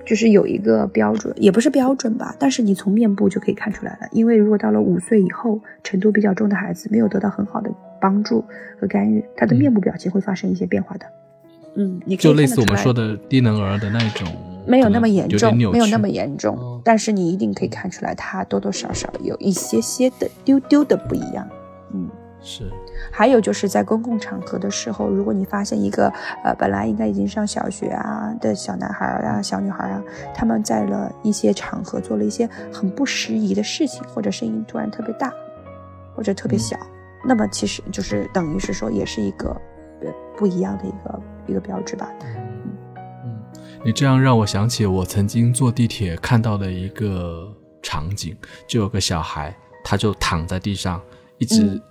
就是有一个标准，也不是标准吧，但是你从面部就可以看出来了。因为如果到了五岁以后，程度比较重的孩子没有得到很好的帮助和干预，他的面部表情会发生一些变化的。嗯，你可以就类似我们说的低能儿的那种，没有那么严重，没有那么严重，哦但是你一定可以看出来，他多多少少有一些些的丢丢的不一样。嗯，是，还有就是在公共场合的时候，如果你发现一个呃本来应该已经上小学啊的小男孩啊、小女孩啊，他们在了一些场合做了一些很不适宜的事情，或者声音突然特别大，或者特别小，那么其实就是等于是说，也是一个呃不一样的一个一个标志吧。嗯，你这样让我想起我曾经坐地铁看到的一个场景，就有个小孩，他就躺在地上，一直、嗯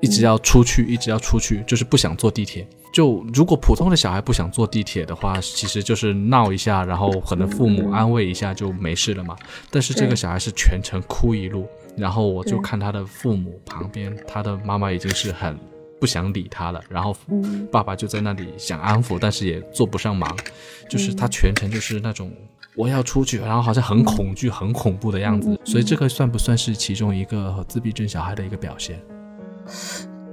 一直要出去，一直要出去，就是不想坐地铁。就如果普通的小孩不想坐地铁的话，其实就是闹一下，然后可能父母安慰一下就没事了嘛。但是这个小孩是全程哭一路，然后我就看他的父母旁边，他的妈妈已经是很不想理他了，然后嗯爸爸就在那里想安抚，但是也做不上忙，就是他全程就是那种我要出去，然后好像很恐惧、很恐怖的样子。所以这个算不算是其中一个自闭症小孩的一个表现？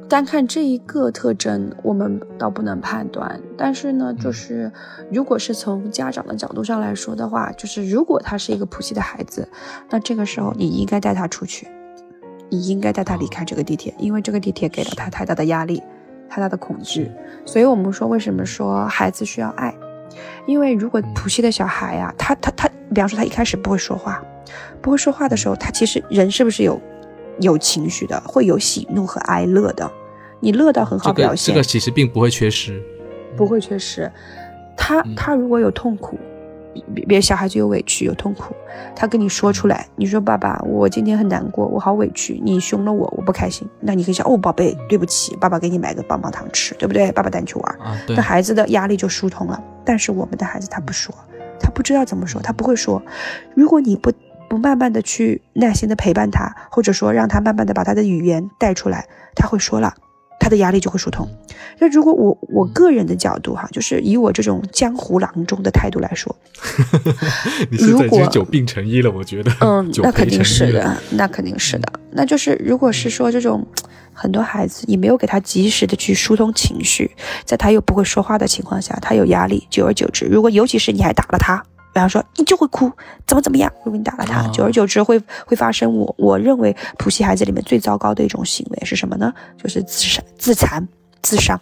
单看这一个特征，我们倒不能判断。但是呢，就是如果是从家长的角度上来说的话，就是如果他是一个普系的孩子，那这个时候你应该带他出去，你应该带他离开这个地铁，因为这个地铁给了他太大的压力、太大的恐惧。所以我们说，为什么说孩子需要爱？因为如果普系的小孩呀、他他他，比方说他一开始不会说话，不会说话的时候，他其实人是不是有有情绪的，会有喜怒和哀乐的。你乐到很好表现，这个其实并不会缺失。不会缺失。他嗯他如果有痛苦，别别小孩子有委屈有痛苦，他跟你说出来，你说爸爸，我今天很难过，我好委屈，你凶了我，我不开心。那你可以想，哦，宝贝，对不起，爸爸给你买个棒棒糖吃，对不对？爸爸带你去玩。那，孩子的压力就疏通了。但是我们的孩子他不说，他不知道怎么说，他不会说。如果你不不慢慢的去耐心的陪伴他，或者说让他慢慢的把他的语言带出来，他会说了。他的压力就会疏通。那如果我我个人的角度哈，就是以我这种江湖郎中的态度来说，如果久病成医了，我觉得。嗯，那肯定。是的，那肯定是的。那就是如果是说这种很多孩子，你没有给他及时的去疏通情绪，在他又不会说话的情况下，他有压力，久而久之，如果尤其是你还打了他。比方说，你就会哭，怎么怎么样？如果你打了他，哦久而久之会会发生。我我认为普系孩子里面最糟糕的一种行为是什么呢？就是自杀、自残、自伤，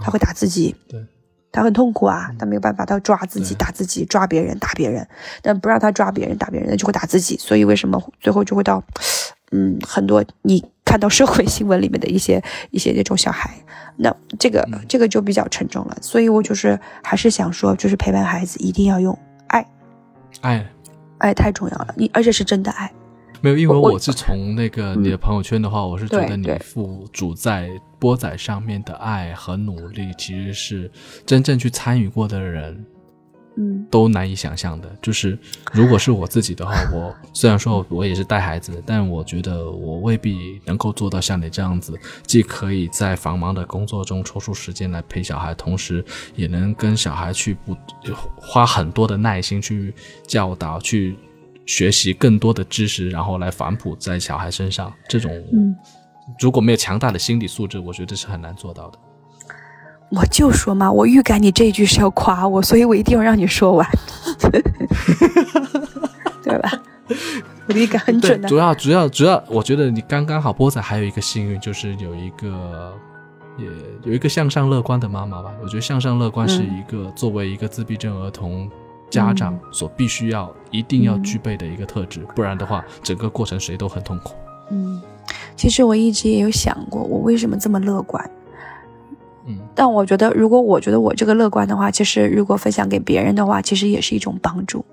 他会打自己，对，他很痛苦啊，他没有办法，他抓自己、打自己，抓别人、打别人，但不让他抓别人、打别人，就会打自己。所以为什么最后就会到，嗯，很多你看到社会新闻里面的一些一些那种小孩，那这个这个就比较沉重了。所以我就是还是想说，就是陪伴孩子一定要用爱，哎，爱太重要了，你而且是真的爱。没有，因为我是从那个你的朋友圈的话，我是觉得你付主在波仔上面的爱和努力，其实是真正去参与过的人嗯都难以想象的。就是如果是我自己的话，我虽然说我也是带孩子的，但我觉得我未必能够做到像你这样子，既可以在繁忙的工作中抽出时间来陪小孩，同时也能跟小孩去不花很多的耐心去教导去。学习更多的知识，然后来反哺在小孩身上，这种嗯如果没有强大的心理素质，我觉得是很难做到的。我就说嘛，我预感你这一句是要夸我，所以我一定要让你说完，对吧？我的预感很准的。主要主要主要，我觉得你刚刚好。波仔还有一个幸运，就是有一个也有一个向上乐观的妈妈吧。我觉得向上乐观是一个作为一个自闭症儿童家长所必须要一定要具备的一个特质，不然的话，整个过程谁都很痛苦。嗯，其实我一直也有想过，我为什么这么乐观。嗯，但我觉得，如果我觉得我这个乐观的话，其实如果分享给别人的话，其实也是一种帮助。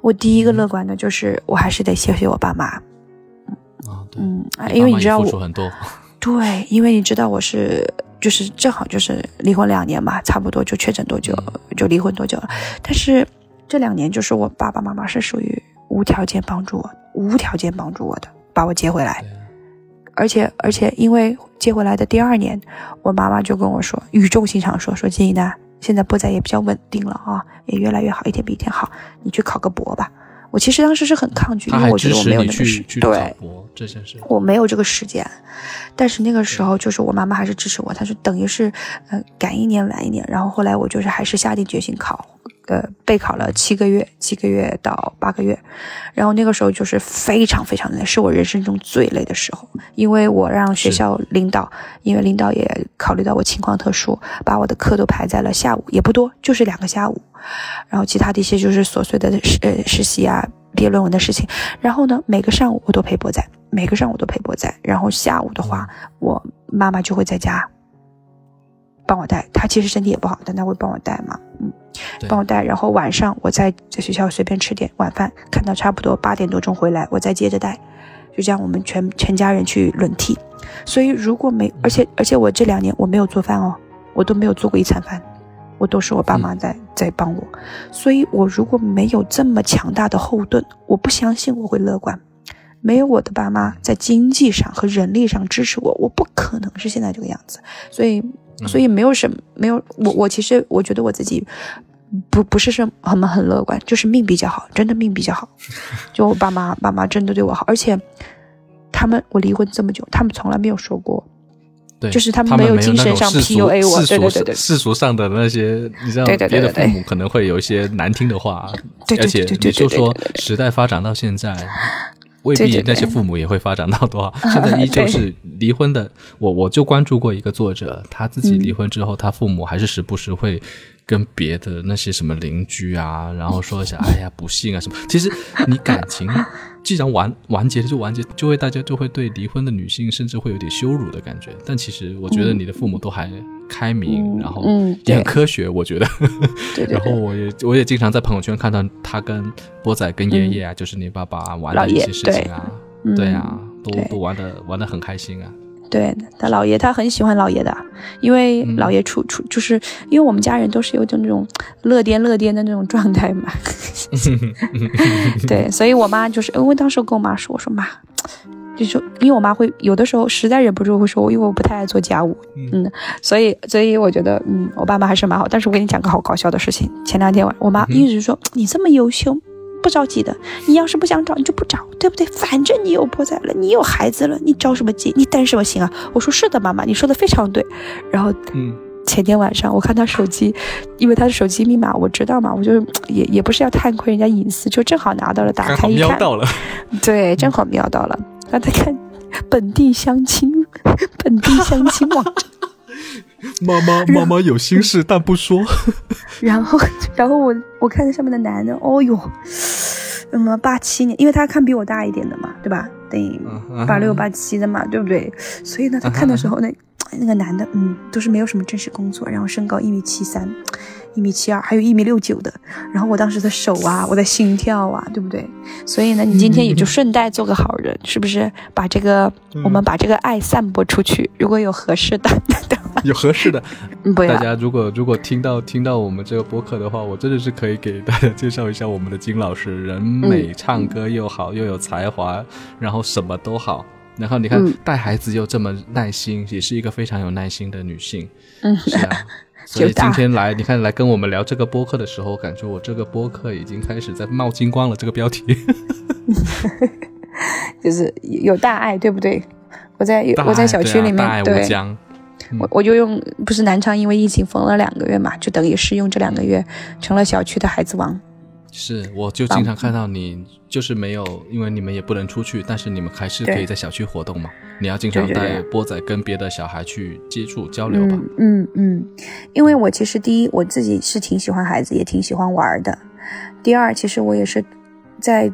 我第一个乐观的就是，我还是得谢谢我爸妈。啊，对，嗯，因为你知道我很多，对，因为你知道我是就是正好就是离婚两年嘛，差不多就确诊多久就离婚多久了。但是这两年就是我爸爸妈妈是属于无条件帮助我，无条件帮助我的，把我接回来。而且而且，因为接回来的第二年，我妈妈就跟我说，语重心长说：“说金怡呢，现在波仔也比较稳定了啊，也越来越好，一天比一天好，你去考个博吧。”我其实当时是很抗拒，因为我觉得我没有那个时对，这件事我没有这个时间。但是那个时候，就是我妈妈还是支持我，她说等于是，呃，赶一年晚一年。然后后来我就是还是下定决心考。呃，备考了七个月，七个月到八个月，然后那个时候就是非常非常累，是我人生中最累的时候，因为我让学校领导，因为领导也考虑到我情况特殊，把我的课都排在了下午，也不多，就是两个下午，然后其他的一些就是琐碎的实呃实习啊、毕业论文的事情，然后呢，每个上午我都陪波仔，每个上午都陪波仔，然后下午的话，我妈妈就会在家。帮我带，他其实身体也不好，但他会帮我带嘛，嗯。帮我带，然后晚上我在在学校随便吃点晚饭，看到差不多八点多钟回来，我再接着带，就这样我们全全家人去轮替。所以如果没，而且而且我这两年我没有做饭哦，我都没有做过一餐饭，我都是我爸妈在在帮我。所以我如果没有这么强大的后盾，我不相信我会乐观。没有我的爸妈在经济上和人力上支持我，我不可能是现在这个样子。所以。所以没有什么，没有我我其实我觉得我自己不不是什很很乐观，就是命比较好，真的命比较好。就我爸妈爸妈真的对我好，而且他们我离婚这么久，他们从来没有说过，对，就是他们没有精神上 PUA 我，对对对对，世俗上的那些，你知道别的父母可能会有一些难听的话，而且你就说时代发展到现在。未必那些父母也会发展到多好。现在依旧是离婚的，我我就关注过一个作者，他自己离婚之后，他父母还是时不时会跟别的那些什么邻居啊，然后说一下，哎呀不幸啊什么。其实你感情既然完完结就完结，就会大家就会对离婚的女性甚至会有点羞辱的感觉。但其实我觉得你的父母都还开明，然后也很科学，我觉得。然后我也我也经常在朋友圈看到他跟波仔跟爷爷啊，就是你爸爸玩的一些事情啊，对啊，都都玩的玩的很开心啊。对他姥爷，他很喜欢姥爷的，因为姥爷处处就是因为我们家人都是有种那种乐颠乐颠的那种状态嘛。对，所以我妈就是因为当时跟我妈说，我说妈。就说，因为我妈会有的时候实在忍不住会说我，因为我不太爱做家务，嗯，所以所以我觉得，嗯，我爸妈还是蛮好。但是我跟你讲个好搞笑的事情，前两天晚我妈一直说你这么优秀，不着急的，你要是不想找你就不找，对不对？反正你有婆仔了，你有孩子了，你着什么急？你担什么心啊？我说是的，妈妈，你说的非常对。然后，嗯，前天晚上我看他手机，因为他的手机密码我知道嘛，我就也也不是要探窥人家隐私，就正好拿到了，打开一看，对，正好瞄到了。他在看本地相亲，本地相亲网站。妈妈，妈妈有心事但不说。然后，然后我我看着上面的男的，哦哟，什么八七年，因为他看比我大一点的嘛，对吧？等于八六八七的嘛，对不对？所以呢，他看的时候那，那个男的，嗯，都是没有什么正式工作，然后身高一米七三。一米七二，还有一米六九的，然后我当时的手啊，我的心跳啊，对不对？所以呢，你今天也就顺带做个好人，是不是？把这个，我们把这个爱散播出去。如果有合适的，有合适的，不要。大家如果如果听到听到我们这个播客的话，我真的是可以给大家介绍一下我们的金老师，人美，唱歌又好，又有才华，然后什么都好。然后你看带孩子又这么耐心，也是一个非常有耐心的女性。嗯，是啊。所以今天来，你看来跟我们聊这个播客的时候，感觉我这个播客已经开始在冒金光了。这个标题，就是有大爱，对不对？我在我在小区里面，对。我我就用不是南昌因为疫情封了两个月嘛，就等于是用这两个月成了小区的孩子王。是，我就经常看到你，就是没有，因为你们也不能出去，但是你们还是可以在小区活动嘛。你要经常带波仔跟别的小孩去接触交流吧。嗯嗯嗯，因为我其实第一我自己是挺喜欢孩子，也挺喜欢玩的。第二，其实我也是在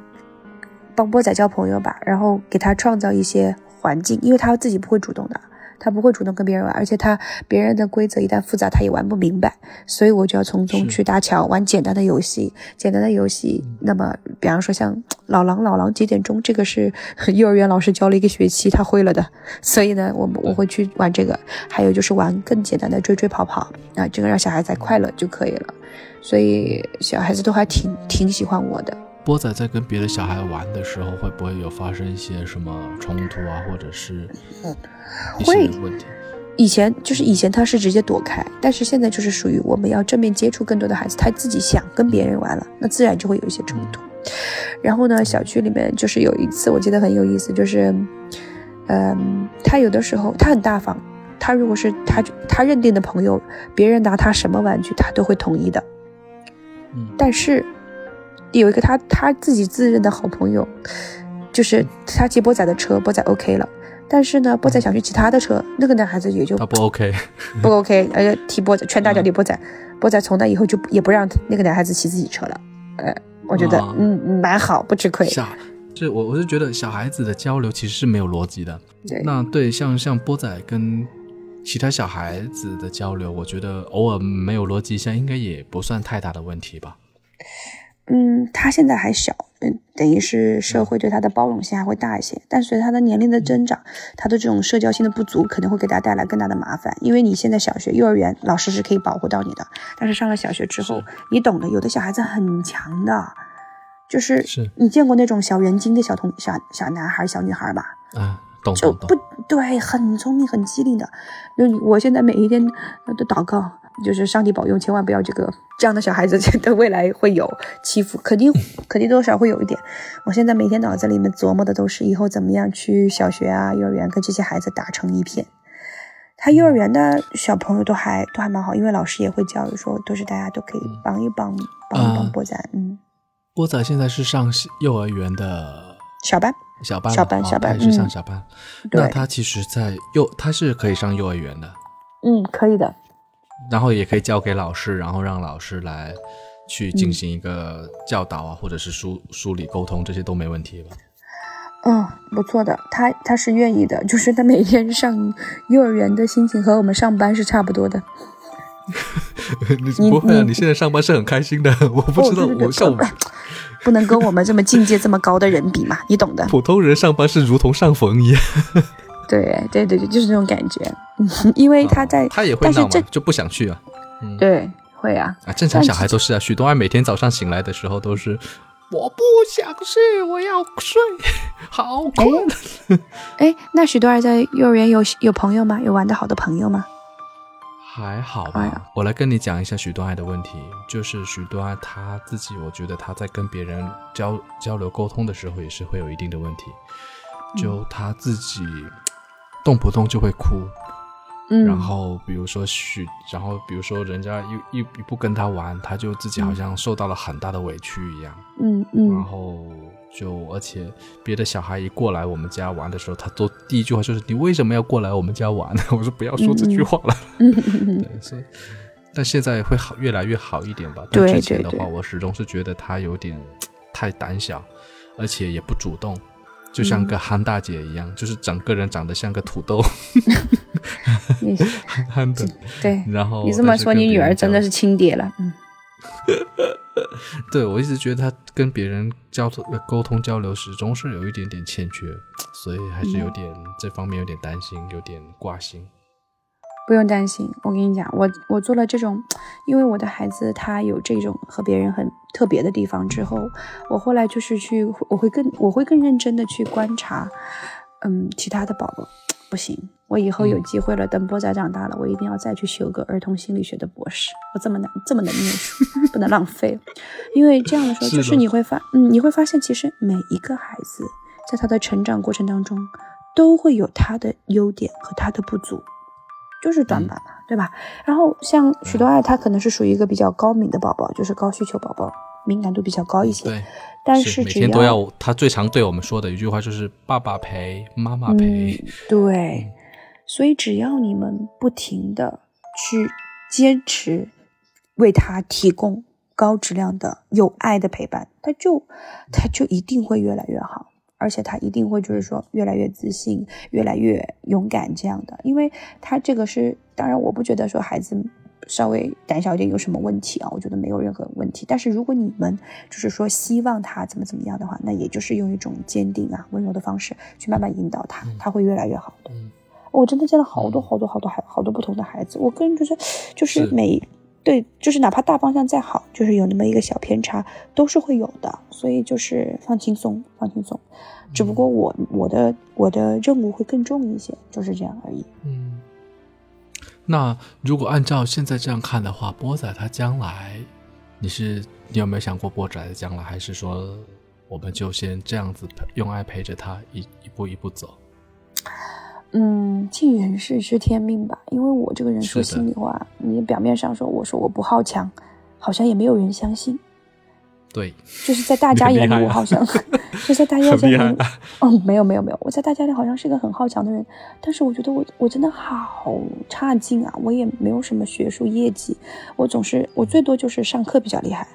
帮波仔交朋友吧，然后给他创造一些环境，因为他自己不会主动的。他不会主动跟别人玩，而且他别人的规则一旦复杂，他也玩不明白，所以我就要从中去搭桥，玩简单的游戏。简单的游戏，那么比方说像老狼老狼几点钟，这个是 幼儿园老师教了一个学期，他会了的，所以呢，我我会去玩这个。还有就是玩更简单的追追跑跑啊，这个让小孩子快乐就可以了。所以小孩子都还挺挺喜欢我的。波仔在跟别的小孩玩的时候，会不会有发生一些什么冲突啊，或者是一些会？以前就是以前他是直接躲开，但是现在就是属于我们要正面接触更多的孩子，他自己想跟别人玩了，那自然就会有一些冲突。然后呢，小区里面就是有一次我记得很有意思，就是，嗯，他有的时候他很大方，他如果是他他认定的朋友，别人拿他什么玩具，他都会同意的。嗯，但是有一个他他自己自认的好朋友，就是他骑波仔的车，波仔 OK 了。但是呢，波仔想去骑他的车，那个男孩子也就他不 OK，不 OK，而且踢波仔，劝大家踢波仔，波仔从那以后就也不让那个男孩子骑自己车了。呃，我觉得哦嗯嗯蛮好，不吃亏。小，是我我是觉得小孩子的交流其实是没有逻辑的。对，那对像像波仔跟其他小孩子的交流，我觉得偶尔没有逻辑一下，应该也不算太大的问题吧。嗯，他现在还小，嗯，等于是社会对他的包容性还会大一些。但随着他的年龄的增长，他的这种社交性的不足可能会给他带来更大的麻烦。因为你现在小学、幼儿园老师是可以保护到你的，但是上了小学之后，你懂的，有的小孩子很强的，就是是你见过那种小圆精的小童小小男孩、小女孩吧？啊，懂就不。对，很聪明，很机灵的。就你我现在每一天都祷告，就是上帝保佑，千万不要这个这样的小孩子的未来会有欺负，肯定肯定多少会有一点。我现在每天脑子里面琢磨的都是以后怎么样去小学啊、幼儿园跟这些孩子打成一片。他幼儿园的小朋友都还都还蛮好，因为老师也会教育说，都是大家都可以帮一帮，帮一帮啊波仔，嗯，波仔现在是上幼儿园的小班，小班，小班哦小班他也是上嗯小班。对那他其实，在幼他是可以上幼儿园的，嗯，可以的，然后也可以交给老师，然后让老师来去进行一个教导啊，或者是梳梳理沟通，这些都没问题吧？嗯，不错的，他他是愿意的，就是他每天上幼儿园的心情和我们上班是差不多的。你不会啊？你你现在上班是很开心的，我不知道，我像我不不能跟我们这么境界这么高的人比嘛，你懂的。普通人上班是如同上坟一样。对对对对，就是这种感觉。嗯，因为他在，哦他也会但是这闹嘛，就不想去啊。嗯，对会啊，啊，正常小孩都是啊。许多爱每天早上醒来的时候都是，我不想睡，我要睡，好困。哎，那许多儿在幼儿园有有朋友吗？有玩的好的朋友吗？还好吧，哎我来跟你讲一下许多爱的问题，就是许多爱他自己，我觉得他在跟别人交交流沟通的时候，也是会有一定的问题，就他自己动不动就会哭，嗯，然后比如说许，然后比如说人家一一一不跟他玩，他就自己好像受到了很大的委屈一样，嗯嗯然嗯后就而且别的小孩一过来我们家玩的时候，他都第一句话就是你为什么要过来我们家玩？我说不要说这句话了。嗯嗯 所以但现在会好越来越好一点吧。但对之前的话，我始终是觉得他有点太胆小，而且也不主动。就像个憨大姐一样，就是整个人长得像个土豆，憨憨的。对然后你这么说，你女儿真的是是亲爹了。嗯 对我一直觉得她跟别人交通呃沟通交流始终是有一点点欠缺，所以还是有点、这方面有点担心，有点挂心。不用担心，我跟你讲，我我做了这种，因为我的孩子他有这种和别人很特别的地方之后，我后来就是去，我会更我会更认真的去观察，嗯，其他的宝宝不行，我以后有嗯机会了，等波仔长大了，我一定要再去修个儿童心理学的博士。我这么难这么能念书，不能浪费，因为这样的时候，就是你会发，嗯，你会发现其实每一个孩子在他的成长过程当中都会有他的优点和他的不足，就是短板嘛，对吧？然后像许多爱，他可能是属于一个比较高敏的宝宝，就是高需求宝宝，敏感度比较高一些。对，但是每只天都要，他最常对我们说的一句话就是“爸爸陪，妈妈陪”嗯。对，所以只要你们不停的去坚持为他提供高质量的有爱的陪伴，他就他就一定会越来越好。而且他一定会就是说越来越自信，越来越勇敢这样的，因为他这个是当然，我不觉得说孩子稍微胆小一点有什么问题啊，我觉得没有任何问题。但是如果你们就是说希望他怎么怎么样的话，那也就是用一种坚定啊、温柔的方式去慢慢引导他，他会越来越好的。我真的见了好多好多好多孩好多不同的孩子，我个人觉得就是每。对，就是哪怕大方向再好，就是有那么一个小偏差，都是会有的。所以就是放轻松，放轻松。只不过我我的我的任务会更重一些，就是这样而已。嗯。那如果按照现在这样看的话，波仔他将来，你是你有没有想过波仔的将来？还是说我们就先这样子用爱陪着他一一步一步走？嗯，尽人事知天命吧。因为我这个人说心里话，你表面上说我说我不好强，好像也没有人相信。对，就是在大家眼里，我好像 就在大家眼里，嗯，没有没有没有，我在大家里好像是个很好强的人。但是我觉得我我真的好差劲啊！我也没有什么学术业绩，我总是我最多就是上课比较厉害，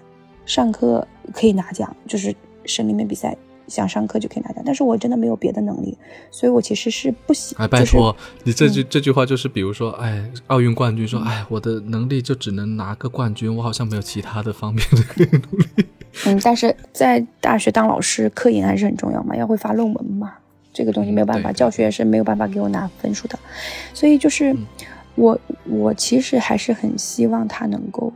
上课可以拿奖，就是省里面比赛。想上课就可以拿奖，但是我真的没有别的能力，所以我其实是不喜。哎，拜托你这句这句话就是，比如说，哎，奥运冠军说，哎，我的能力就只能拿个冠军，我好像没有其他的方面的可以努力。嗯，但是在大学当老师，科研还是很重要嘛，要会发论文嘛，这个东西没有办法，教学是没有办法给我拿分数的，所以就是我我其实还是很希望他能够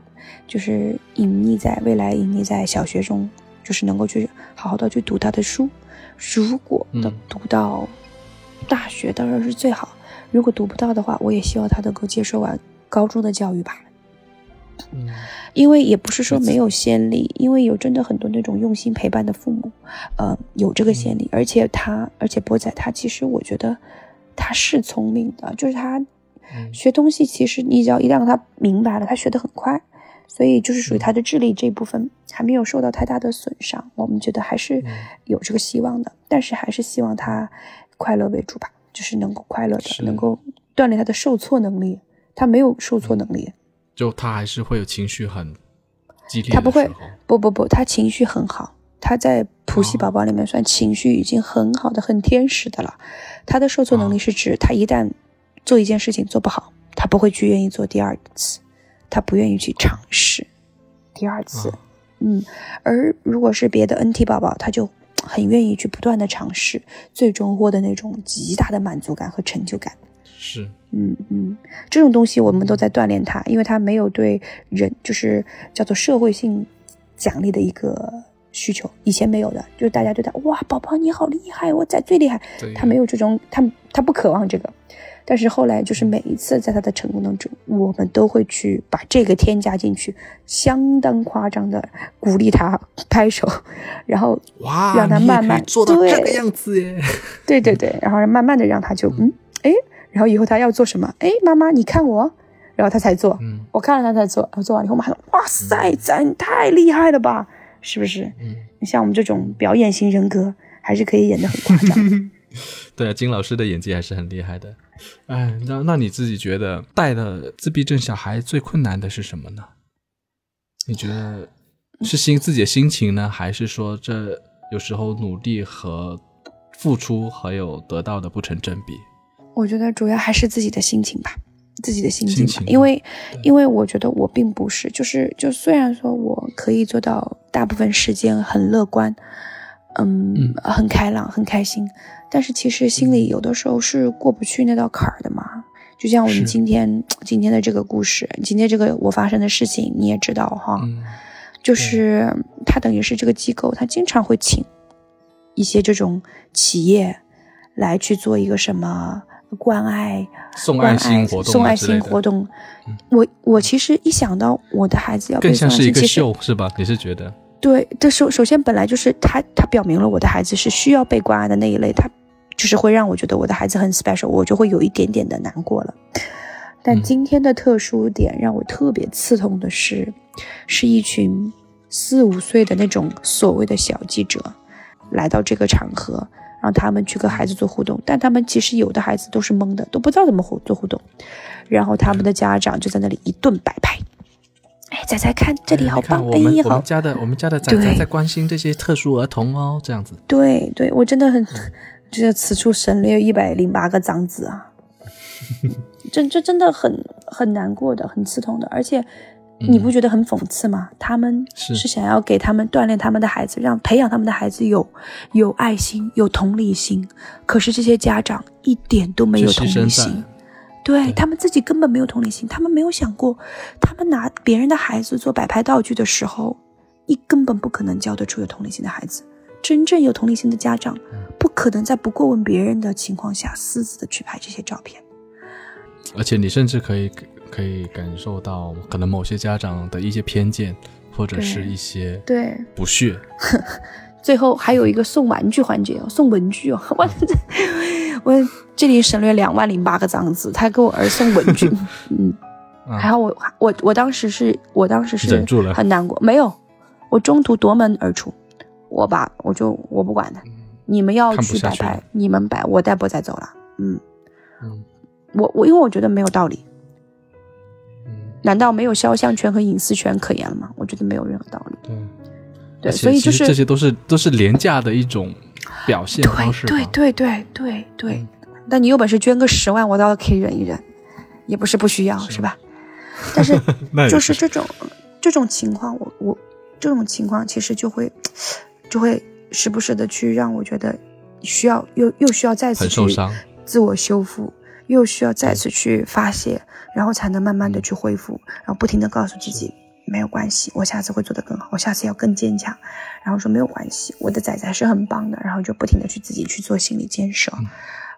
就是隐匿在未来，隐匿在小学中。就是能够去好好的去读他的书，如果能读到大学当然是最好。如果读不到的话，我也希望他能够接受完高中的教育吧。嗯，因为也不是说没有先例，因为有真的很多那种用心陪伴的父母，呃，有这个先例。而且他，而且博仔他其实我觉得他是聪明的，就是他学东西，其实你只要一让他明白了，他学得很快。所以就是属于他的智力这部分还没有受到太大的损伤，我们觉得还是有这个希望的。但是还是希望他快乐为主吧，就是能够快乐的，能够锻炼他的受挫能力。他没有受挫能力，就他还是会有情绪很激烈。他不会，不不不，他情绪很好，他在普系宝宝里面算情绪已经很好的、很天使的了。他的受挫能力是指他一旦做一件事情做不好，他不会去愿意做第二次。他不愿意去尝试第二次，嗯，而如果是别的 NT 宝宝，他就很愿意去不断的尝试，最终获得那种极大的满足感和成就感。是，嗯嗯，这种东西我们都在锻炼他，因为他没有对人就是叫做社会性奖励的一个需求，以前没有的，就是大家对他哇，宝宝你好厉害，我在最厉害，他没有这种，他他不渴望这个。但是后来，就是每一次在他的成功当中，我们都会去把这个添加进去，相当夸张的鼓励他拍手，然后哇，让他慢慢做到这个样子耶。对对对，然后慢慢的让他就嗯哎，然后以后他要做什么哎，妈妈你看我，然后他才做，嗯，我看了他才做，做完以后马上哇塞，咱太厉害了吧，是不是？嗯，像我们这种表演型人格，还是可以演得很夸张。对啊，金老师的演技还是很厉害的。哎，那那你自己觉得带的自闭症小孩最困难的是什么呢？你觉得是心自己的心情呢，还是说这有时候努力和付出还有得到的不成正比？我觉得主要还是自己的心情吧，自己的心情吧。因为因为我觉得我并不是，就是就虽然说我可以做到大部分时间很乐观，嗯，很开朗，很开心。但是其实心里有的时候是过不去那道坎儿的嘛，就像我们今天今天的这个故事，今天这个我发生的事情，你也知道哈，就是他等于是这个机构，他经常会请一些这种企业来去做一个什么关爱、送爱心活动、送爱心活动。我我其实一想到我的孩子要更像是一个秀是吧？你是觉得？对，这首首先本来就是他，他表明了我的孩子是需要被关爱的那一类，他就是会让我觉得我的孩子很 special，我就会有一点点的难过了。但今天的特殊点让我特别刺痛的是，是一群四五岁的那种所谓的小记者来到这个场合，让他们去跟孩子做互动，但他们其实有的孩子都是懵的，都不知道怎么互做互动，然后他们的家长就在那里一顿摆拍。哎，仔仔看这里好棒！哎，我们家的我们家的仔仔在关心这些特殊儿童哦，这样子。对对，我真的很觉得此处省略一百零八个脏字啊。这这真的很很难过的，很刺痛的，而且你不觉得很讽刺吗？他们是想要给他们锻炼他们的孩子，让培养他们的孩子有有爱心、有同理心。可是这些家长一点都没有同理心，对他们自己根本没有同理心。他们没有想过，他们拿别人的孩子做摆拍道具的时候，你根本不可能教得出有同理心的孩子。真正有同理心的家长，不可能在不过问别人的情况下私自的去拍这些照片。而且你甚至可以可以感受到，可能某些家长的一些偏见，或者是一些对。不屑。最后还有一个送玩具环节哦，送文具哦，我 我这里省略两万零八个脏字，他给我儿送文具，嗯，还好我我我当时是我当时是忍住了，很难过，没有，我中途夺门而出，我把我就我不管他，你们要去摆拍，你们摆，我带不再走了，嗯嗯。我我因为我觉得没有道理，难道没有肖像权和隐私权可言了吗？我觉得没有任何道理。对，对，所以就是这些都是都是廉价的一种表现方式。对对对对对。但你有本事捐个十万，我倒可以忍一忍，也不是不需要，是吧？但是 就是这种这种情况，我我这种情况其实就会就会时不时的去让我觉得需要又又需要再次去自我修复。又需要再次去发泄，然后才能慢慢的去恢复，然后不停的告诉自己没有关系，我下次会做得更好，我下次要更坚强，然后说没有关系，我的仔仔是很棒的，然后就不停的去自己去做心理建设，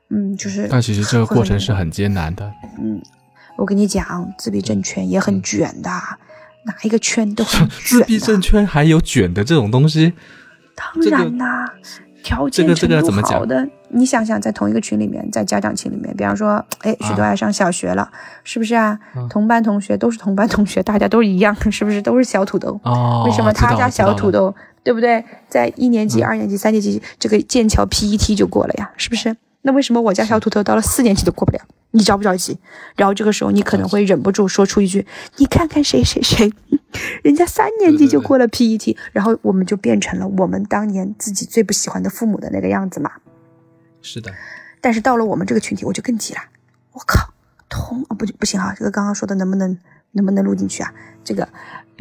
嗯，就是。但其实这个过程是很艰难的。嗯，我跟你讲，自闭症圈也很卷的，哪一个圈都很卷。自闭症圈还有卷的这种东西？当然啦。条件程度好的，你想想，在同一个群里面，在家长群里面，比方说，哎，许多爱上小学了，是不是啊？同班同学都是同班同学，大家都一样，是不是都是小土豆？哦，为什么他家小土豆，对不对？在一年级、二年级、三年级，这个剑桥 PET 就过了呀，是不是？那为什么我家小土豆到了四年级都过不了？你着不着急？然后这个时候你可能会忍不住说出一句：“你看看谁谁谁，人家三年级就过了 PET。”然后我们就变成了我们当年自己最不喜欢的父母的那个样子嘛。是的。但是到了我们这个群体，我就更急了。我靠，同啊不不行啊，这个刚刚说的能不能能不能录进去啊？这个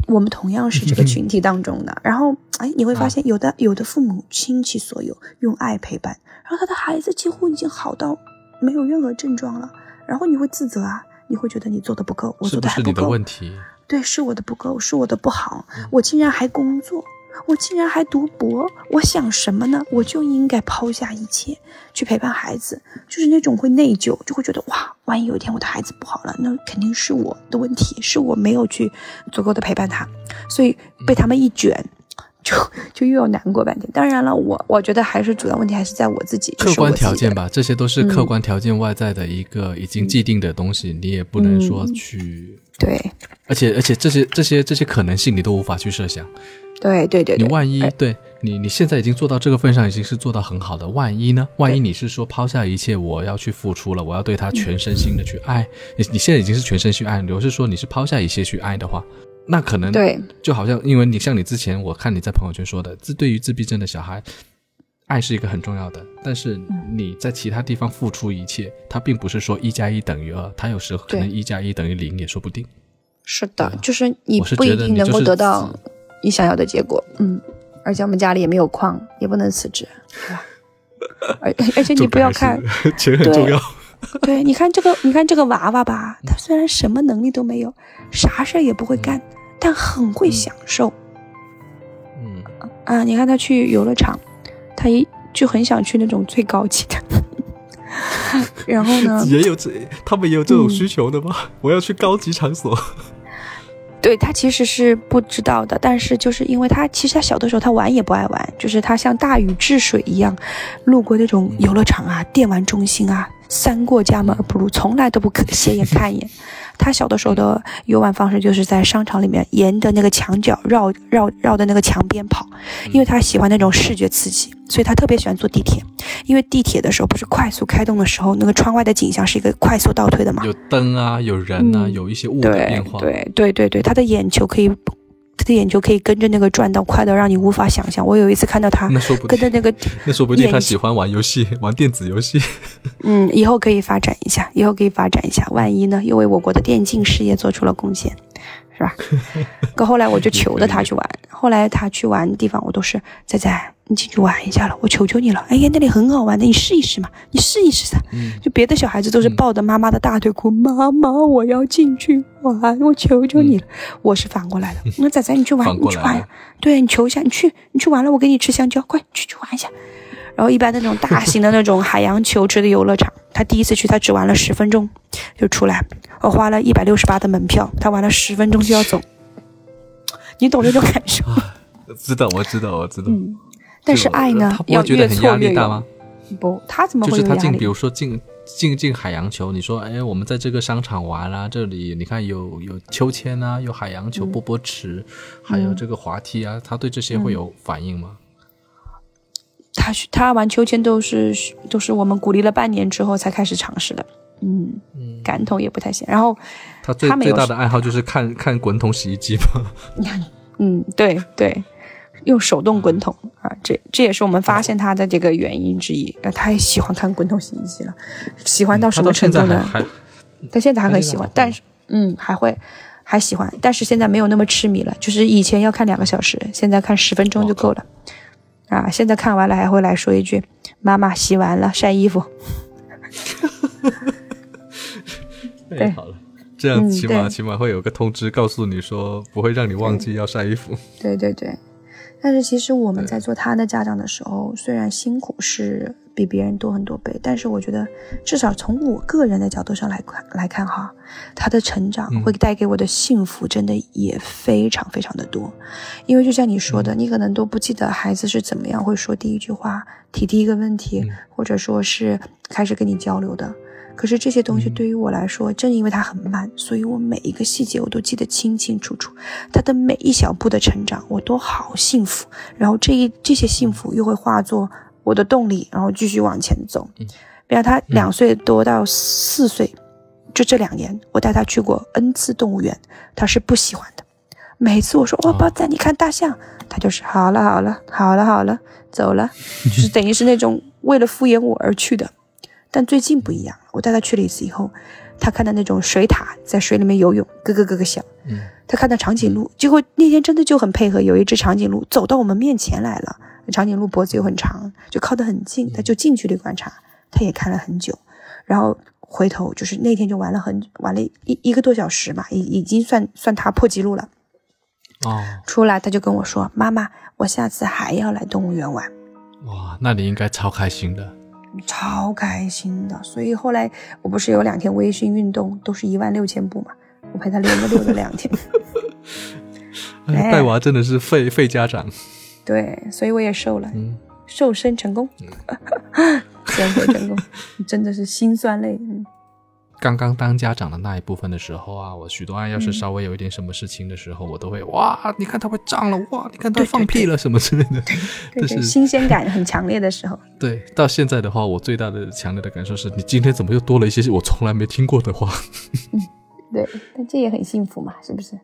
我们同样是这个群体当中的。然后哎，你会发现有的有的父母倾其所有用爱陪伴，然后他的孩子几乎已经好到。没有任何症状了，然后你会自责啊，你会觉得你做的不够，我做的还不够。对，是我的不够，是我的不好，我竟然还工作，我竟然还读博，我想什么呢？我就应该抛下一切去陪伴孩子，就是那种会内疚，就会觉得哇，万一有一天我的孩子不好了，那肯定是我的问题，是我没有去足够的陪伴他，所以被他们一卷。就就又要难过半天。当然了，我我觉得还是主要问题还是在我自己。客观条件吧，这些都是客观条件外在的一个已经既定的东西，你也不能说去对。而且而且这些这些这些可能性你都无法去设想。对对对。你万一对你你现在已经做到这个份上，已经是做到很好的。万一呢？万一你是说抛下一切，我要去付出了，我要对他全身心的去爱。你你现在已经是全身心爱，如果是说你是抛下一切去爱的话。那可能对，就好像因为你像你之前，我看你在朋友圈说的，自对于自闭症的小孩，爱是一个很重要的。但是你在其他地方付出一切，它并不是说一加一等于二，它有时候可能一加一等于零也说不定。是的，就是你不一定能够得到你想要的结果。嗯，而且我们家里也没有矿，也不能辞职，而而且你不要看钱很重要。对，你看这个，你看这个娃娃吧，他虽然什么能力都没有，啥事儿也不会干。但很会享受，嗯啊，你看他去游乐场，他一就很想去那种最高级的。然后呢，也有这，他们也有这种需求的吗？我要去高级场所。对他其实是不知道的，但是就是因为他其实他小的时候他玩也不爱玩，就是他像大禹治水一样，路过那种游乐场啊、电玩中心啊，三过家门而不入，从来都不斜眼看一眼。他小的时候的游玩方式就是在商场里面沿着那个墙角绕绕绕的那个墙边跑，因为他喜欢那种视觉刺激，所以他特别喜欢坐地铁。因为地铁的时候不是快速开动的时候，那个窗外的景象是一个快速倒退的嘛，有灯啊，有人啊，有一些物的变化。对对对对，他的眼球可以。他的眼球可以跟着那个转到快到让你无法想象。我有一次看到他跟着那个，那说不定他喜欢玩游戏，玩电子游戏。嗯，以后可以发展一下，以后可以发展一下。万一呢，又为我国的电竞事业做出了贡献，是吧？可后来我就求着他去玩，后来他去玩的地方，我都是仔仔。你进去玩一下了，我求求你了！哎呀，那里很好玩的，你试一试嘛，你试一试噻。就别的小孩子都是抱着妈妈的大腿哭，妈妈，我要进去玩，我求求你了。我是反过来的，那仔仔你去玩，你去玩，对你求一下，你去，你去玩了，我给你吃香蕉，快去去玩一下。然后一般那种大型的那种海洋球池的游乐场，他第一次去，他只玩了十分钟就出来，我花了一百六十八的门票，他玩了十分钟就要走，你懂那种感受？知道，我知道，我知道。但是爱呢，要越挫越勇。不，他怎么会就是他进，比如说进进进海洋球，你说，哎，我们在这个商场玩啊，这里你看有有秋千啊，有海洋球、波波池，还有这个滑梯啊，他对这些会有反应吗？他他玩秋千都是都是我们鼓励了半年之后才开始尝试的，嗯嗯，感统也不太行。然后他最最大的爱好就是看看滚筒洗衣机吗？嗯，对对。用手动滚筒啊，这这也是我们发现他的这个原因之一。啊，他也喜欢看滚筒洗衣机了，喜欢到什么程度呢？他现在还很喜欢，但是嗯，还会还喜欢，但是现在没有那么痴迷了。就是以前要看两个小时，现在看十分钟就够了。啊，现在看完了还会来说一句：“妈妈洗完了，晒衣服。”太好了，这样起码起码会有个通知告诉你说，不会让你忘记要晒衣服。对对对。但是其实我们在做他的家长的时候，虽然辛苦是比别人多很多倍，但是我觉得至少从我个人的角度上来看来看哈，他的成长会带给我的幸福真的也非常非常的多。因为就像你说的，你可能都不记得孩子是怎么样会说第一句话、提第一个问题，或者说是开始跟你交流的。可是这些东西对于我来说，正因为它很慢，所以我每一个细节我都记得清清楚楚。他的每一小步的成长，我都好幸福。然后这一这些幸福又会化作我的动力，然后继续往前走。嗯比如他两岁多到四岁，就这两年，我带他去过 N 次动物园，他是不喜欢的。每次我说哇，宝仔，你看大象，他就是好了好了好了好了，走了，就是等于是那种为了敷衍我而去的。但最近不一样，我带他去了一次以后，他看到那种水獭在水里面游泳，咯咯咯咯响。嗯，他看到长颈鹿，结果那天真的就很配合，有一只长颈鹿走到我们面前来了。长颈鹿脖子又很长，就靠得很近，他就近距离观察，他也看了很久，然后回头就是那天就玩了很玩了一一个多小时嘛，已已经算算他破纪录了。哦，出来他就跟我说：“妈妈，我下次还要来动物园玩。”哇，那你应该超开心的。超开心的，所以后来我不是有两天微信运动，都是一万六千步嘛，我陪他溜了溜了两天。带娃真的是费费家长。对，所以我也瘦了，瘦身成功，减肥成功，真的是心酸泪。嗯。刚刚当家长的那一部分的时候啊，我许多爱要是稍微有一点什么事情的时候，我都会哇，你看他会胀了，哇，你看他放屁了什么之类的，对对，新鲜感很强烈的时候。对，到现在的话，我最大的强烈的感受是你今天怎么又多了一些我从来没听过的话。嗯，对，但这也很幸福嘛，是不是？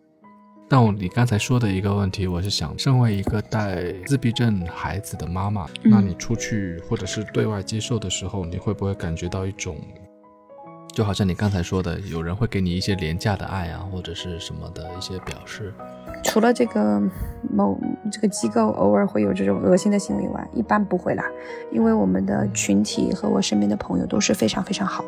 但我你刚才说的一个问题，我是想，身为一个带自闭症孩子的妈妈，那你出去或者是对外接受的时候，你会不会感觉到一种？就好像你刚才说的，有人会给你一些廉价的爱啊，或者是什么的一些表示。除了这个某这个机构偶尔会有这种恶心的行为以外，一般不会啦。因为我们的群体和我身边的朋友都是非常非常好，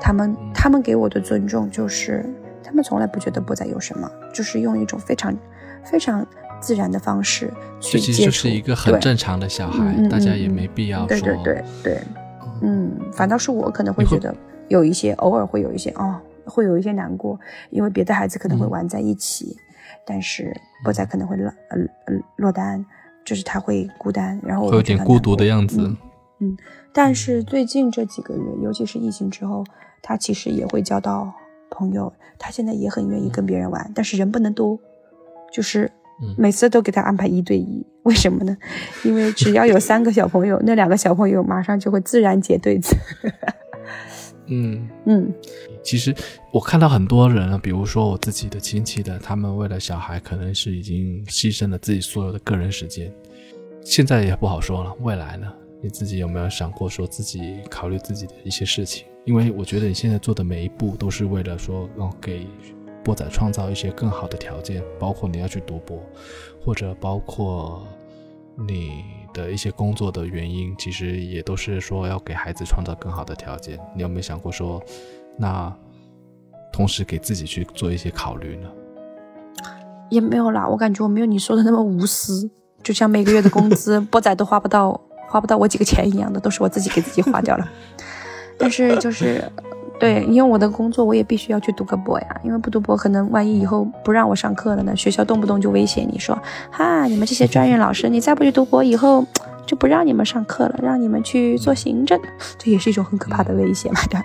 他们他们给我的尊重就是，他们从来不觉得不再有什么，就是用一种非常非常自然的方式去接触。这其实是一个很正常的小孩，大家也没必要说。对对对对，嗯，反倒是我可能会觉得。有一些偶尔会有一些哦，会有一些难过，因为别的孩子可能会玩在一起，但是波仔可能会落呃呃落单，就是他会孤单，然后会有点孤独的样子。嗯，但是最近这几个月，尤其是疫情之后，他其实也会交到朋友，他现在也很愿意跟别人玩，但是人不能多，就是每次都给他安排一对一，为什么呢？因为只要有三个小朋友，那两个小朋友马上就会自然结对子。嗯 嗯，其实我看到很多人啊，比如说我自己的亲戚的，他们为了小孩，可能是已经牺牲了自己所有的个人时间，现在也不好说了。未来呢？你自己有没有想过说自己考虑自己的一些事情？因为我觉得你现在做的每一步都是为了说，让给波仔创造一些更好的条件，包括你要去读博，或者包括你的一些工作的原因，其实也都是说要给孩子创造更好的条件。你有没有想过说，那同时给自己去做一些考虑呢？也没有啦，我感觉我没有你说的那么无私，就像每个月的工资，波仔都花不到。花不到我几个钱一样的，都是我自己给自己花掉了。但是就是，对，因为我的工作，我也必须要去读个博呀。因为不读博，可能万一以后不让我上课了呢？学校动不动就威胁你说，哈，你们这些专业老师，你再不去读博，以后就不让你们上课了，让你们去做行政。这也是一种很可怕的威胁嘛，对吧？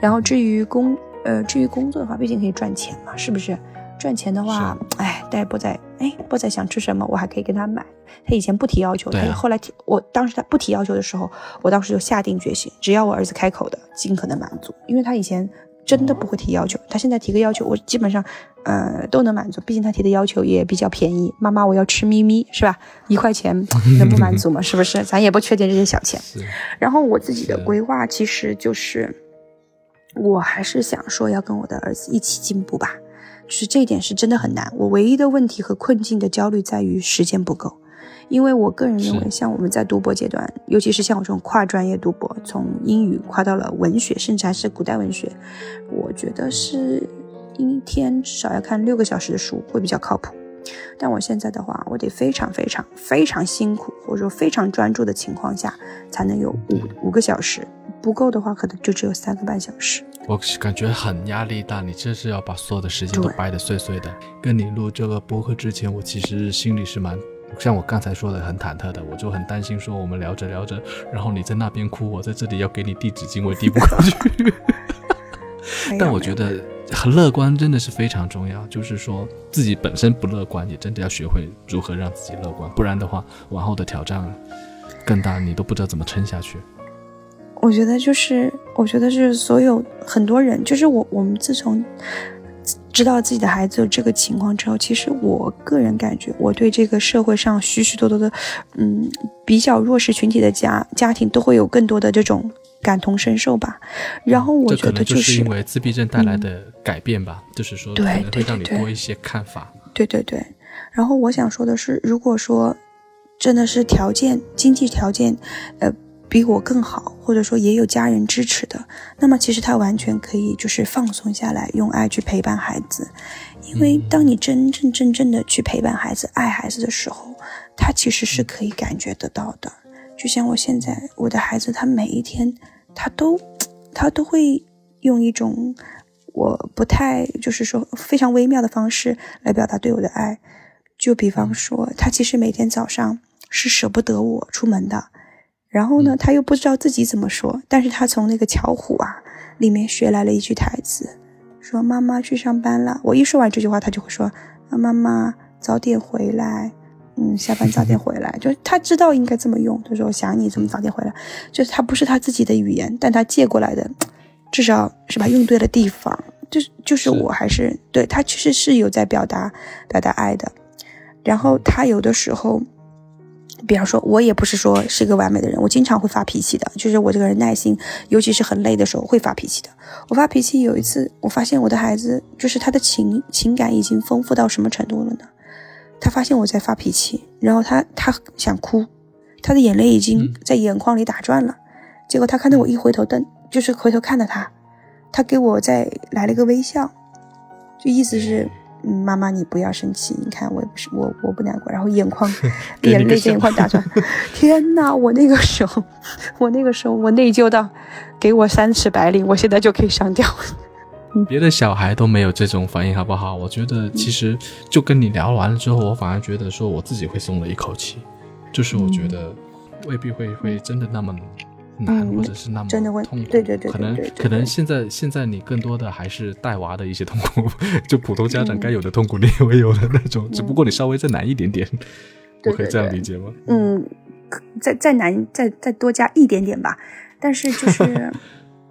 然后至于工，呃，至于工作的话，毕竟可以赚钱嘛，是不是？赚钱的话，哎，但是波仔，哎，波仔想吃什么，我还可以给他买。他以前不提要求，他后来提，我当时他不提要求的时候，我当时就下定决心，只要我儿子开口的，尽可能满足。因为他以前真的不会提要求，他现在提个要求，我基本上，呃，都能满足。毕竟他提的要求也比较便宜，妈妈我要吃咪咪，是吧？一块钱能不满足吗？是不是？咱也不缺点这些小钱。然后我自己的规划其实就是，我还是想说要跟我的儿子一起进步吧。就是这一点是真的很难。我唯一的问题和困境的焦虑在于时间不够，因为我个人认为，像我们在读博阶段，尤其是像我这种跨专业读博，从英语跨到了文学，甚至还是古代文学，我觉得是一天至少要看六个小时的书会比较靠谱。但我现在的话，我得非常非常非常辛苦，或者说非常专注的情况下，才能有五五个小时。不够的话，可能就只有三个半小时。我感觉很压力大，你这是要把所有的时间都掰得碎碎的。跟你录这个播客之前，我其实心里是蛮像我刚才说的很忐忑的，我就很担心说我们聊着聊着，然后你在那边哭，我在这里要给你递纸巾，我递不过去。但我觉得很乐观真的是非常重要，就是说自己本身不乐观，你真的要学会如何让自己乐观，不然的话，往后的挑战更大，你都不知道怎么撑下去。我觉得就是，我觉得是所有很多人，就是我我们自从知道自己的孩子有这个情况之后，其实我个人感觉，我对这个社会上许许多多的，嗯，比较弱势群体的家家庭都会有更多的这种感同身受吧。然后我觉得就是因为自闭症带来的改变吧，就是说可能会让你多一些看法。对对对。然后我想说的是，如果说真的是条件经济条件，呃。比我更好，或者说也有家人支持的，那么其实他完全可以就是放松下来，用爱去陪伴孩子。因为当你真正真正的去陪伴孩子、爱孩子的时候，他其实是可以感觉得到的。就像我现在，我的孩子，他每一天，他都，他都会用一种我不太就是说非常微妙的方式来表达对我的爱。就比方说，他其实每天早上是舍不得我出门的。然后呢，他又不知道自己怎么说，但是他从那个巧虎啊里面学来了一句台词，说妈妈去上班了。我一说完这句话，他就会说，妈妈早点回来，嗯，下班早点回来。就他知道应该这么用，他说我想你，怎么早点回来？就是他不是他自己的语言，但他借过来的，至少是吧？用对了地方，就是就是我还是对他其实是有在表达表达爱的。然后他有的时候。比方说，我也不是说是一个完美的人，我经常会发脾气的。就是我这个人耐心，尤其是很累的时候会发脾气的。我发脾气有一次，我发现我的孩子就是他的情情感已经丰富到什么程度了呢？他发现我在发脾气，然后他他想哭，他的眼泪已经在眼眶里打转了。结果他看到我一回头瞪，就是回头看到他，他给我再来了个微笑，就意思是。嗯，妈妈，你不要生气。你看，我也不是我，我不难过。然后眼眶，眼泪在眼眶打转。天哪！我那个时候，我那个时候，我内疚到，给我三尺白绫，我现在就可以上吊。别的小孩都没有这种反应，好不好？我觉得其实就跟你聊完了之后，我反而觉得说我自己会松了一口气，就是我觉得未必会会真的那么难，或者是那么痛苦。对对对，可能可能现在现在你更多的还是带娃的一些痛苦，就普通家长该有的痛苦你也会有的那种，只不过你稍微再难一点点。我可以这样理解吗？嗯，再再难再再多加一点点吧，但是就是。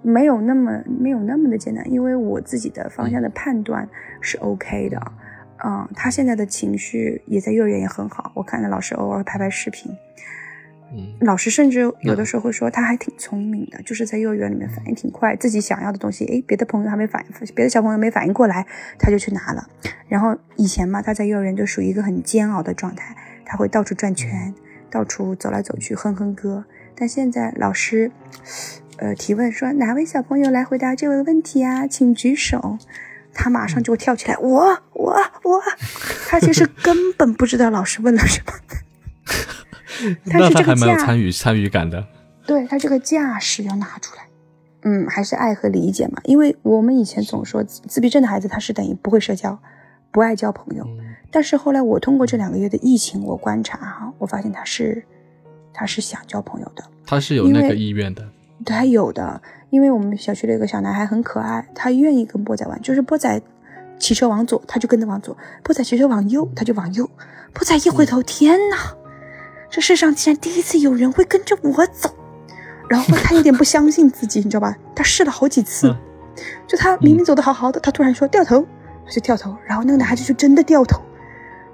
没有那么没有那么的简单，因为我自己的方向的判断是 OK 的，嗯，他现在的情绪也在幼儿园也很好，我看到老师偶尔拍拍视频，嗯，老师甚至有的时候会说他还挺聪明的，就是在幼儿园里面反应挺快，自己想要的东西，诶，别的朋友还没反应，别的小朋友没反应过来，他就去拿了。然后以前嘛，他在幼儿园就属于一个很煎熬的状态，他会到处转圈，到处走来走去哼哼歌，但现在老师。呃，提问说哪位小朋友来回答这位问题啊？请举手。他马上就会跳起来，我我我。他其实根本不知道老师问了什么。那他还蛮有参与参与感的。对他这个架势要拿出来，嗯，还是爱和理解嘛。因为我们以前总说自闭症的孩子他是等于不会社交，不爱交朋友。但是后来我通过这两个月的疫情，我观察哈，我发现他是他是想交朋友的，他是有那个意愿的。他有的，因为我们小区的一个小男孩很可爱，他愿意跟波仔玩，就是波仔骑车往左，他就跟着往左；波仔骑车往右，他就往右。波仔一回头，天哪，这世上竟然第一次有人会跟着我走。然后他有点不相信自己，你知道吧？他试了好几次，就他明明走的好好的，他突然说掉头，他就掉头，然后那个男孩子就真的掉头。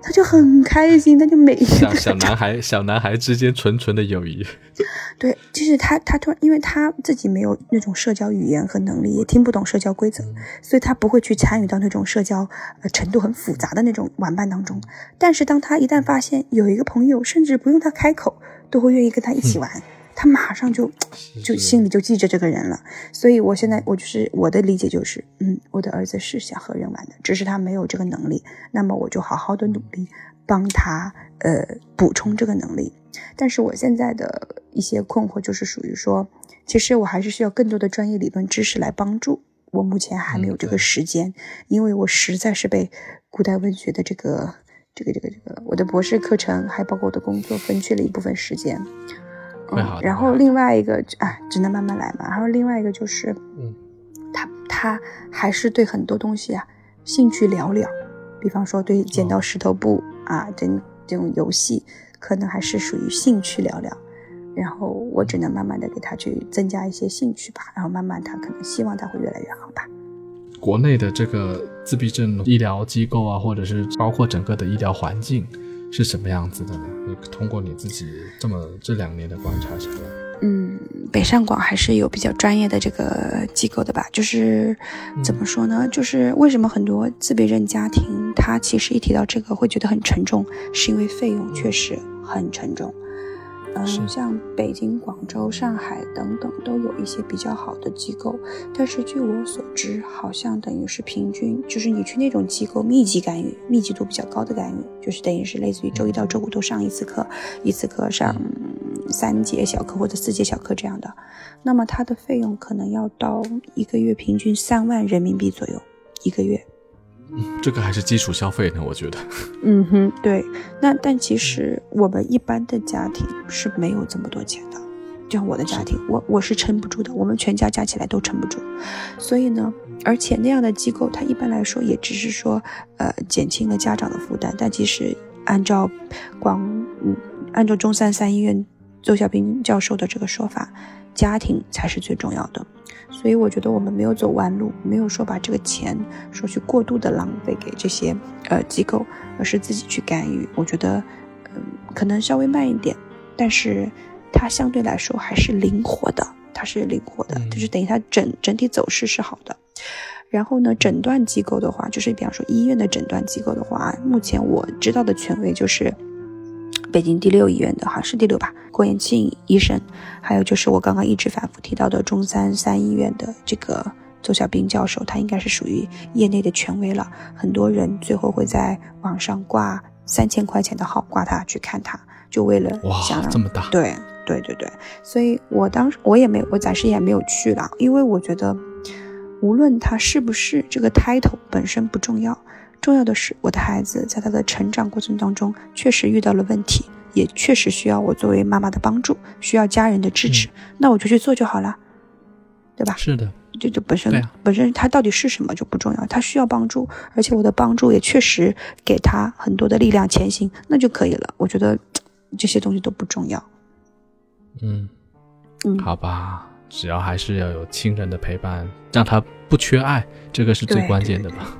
他就很开心，他就每一个小男孩小男孩之间纯纯的友谊。对，就是他他突然，因为他自己没有那种社交语言和能力，也听不懂社交规则，所以他不会去参与到那种社交呃程度很复杂的那种玩伴当中。但是当他一旦发现有一个朋友，甚至不用他开口，都会愿意跟他一起玩。他马上就就心里就记着这个人了，所以我现在我就是我的理解就是，嗯，我的儿子是想和人玩的，只是他没有这个能力，那么我就好好的努力帮他呃补充这个能力。但是我现在的一些困惑就是属于说，其实我还是需要更多的专业理论知识来帮助我，目前还没有这个时间，因为我实在是被古代文学的这个这个这个这个我的博士课程还包括我的工作分去了一部分时间。然后另外一个，哎，只能慢慢来嘛。然后另外一个就是，嗯，他他还是对很多东西啊兴趣寥寥，比方说对剪刀石头布啊这这种游戏，可能还是属于兴趣寥寥。然后我只能慢慢的给他去增加一些兴趣吧。然后慢慢他可能希望他会越来越好吧。国内的这个自闭症医疗机构啊，或者是包括整个的医疗环境。是什么样子的呢？你通过你自己这么这两年的观察下来，嗯，北上广还是有比较专业的这个机构的吧？就是怎么说呢？就是为什么很多自闭症家庭，他其实一提到这个会觉得很沉重，是因为费用确实很沉重。嗯，像北京、广州、上海等等都有一些比较好的机构，但是据我所知，好像等于是平均，就是你去那种机构密集干预、密集度比较高的干预，就是等于是类似于周一到周五都上一次课，一次课上三节小课或者四节小课这样的，那么它的费用可能要到一个月平均三万人民币左右一个月。这个还是基础消费呢，我觉得。嗯哼，对。那但其实我们一般的家庭是没有这么多钱的，就像我的家庭，我我是撑不住的，我们全家加起来都撑不住。所以呢，而且那样的机构，它一般来说也只是说，呃，减轻了家长的负担。但其实按照广，嗯，按照中山三医院邹小兵教授的这个说法，家庭才是最重要的。所以我觉得我们没有走弯路，没有说把这个钱说去过度的浪费给这些呃机构，而是自己去干预。我觉得，嗯，可能稍微慢一点，但是它相对来说还是灵活的，它是灵活的，就是等于它整整体走势是好的。然后呢，诊断机构的话，就是比方说医院的诊断机构的话，目前我知道的权威就是。北京第六医院的好像是第六吧，郭延庆医生，还有就是我刚刚一直反复提到的中山三医院的这个邹小兵教授，他应该是属于业内的权威了。很多人最后会在网上挂三千块钱的号挂他去看他，就为了想这么大。对对对对，所以我当时我也没，我暂时也没有去了，因为我觉得无论他是不是这个 title 本身不重要，重要的是我的孩子在他的成长过程当中确实遇到了问题，也确实需要我作为妈妈的帮助，需要家人的支持，那我就去做就好了，对吧？是的，就就本身本身他到底是什么就不重要，他需要帮助，而且我的帮助也确实给他很多的力量前行，那就可以了。我觉得 这些东西都不重要。嗯嗯，好吧。只要还是要有亲人的陪伴，让他不缺爱，这个是最关键的吧？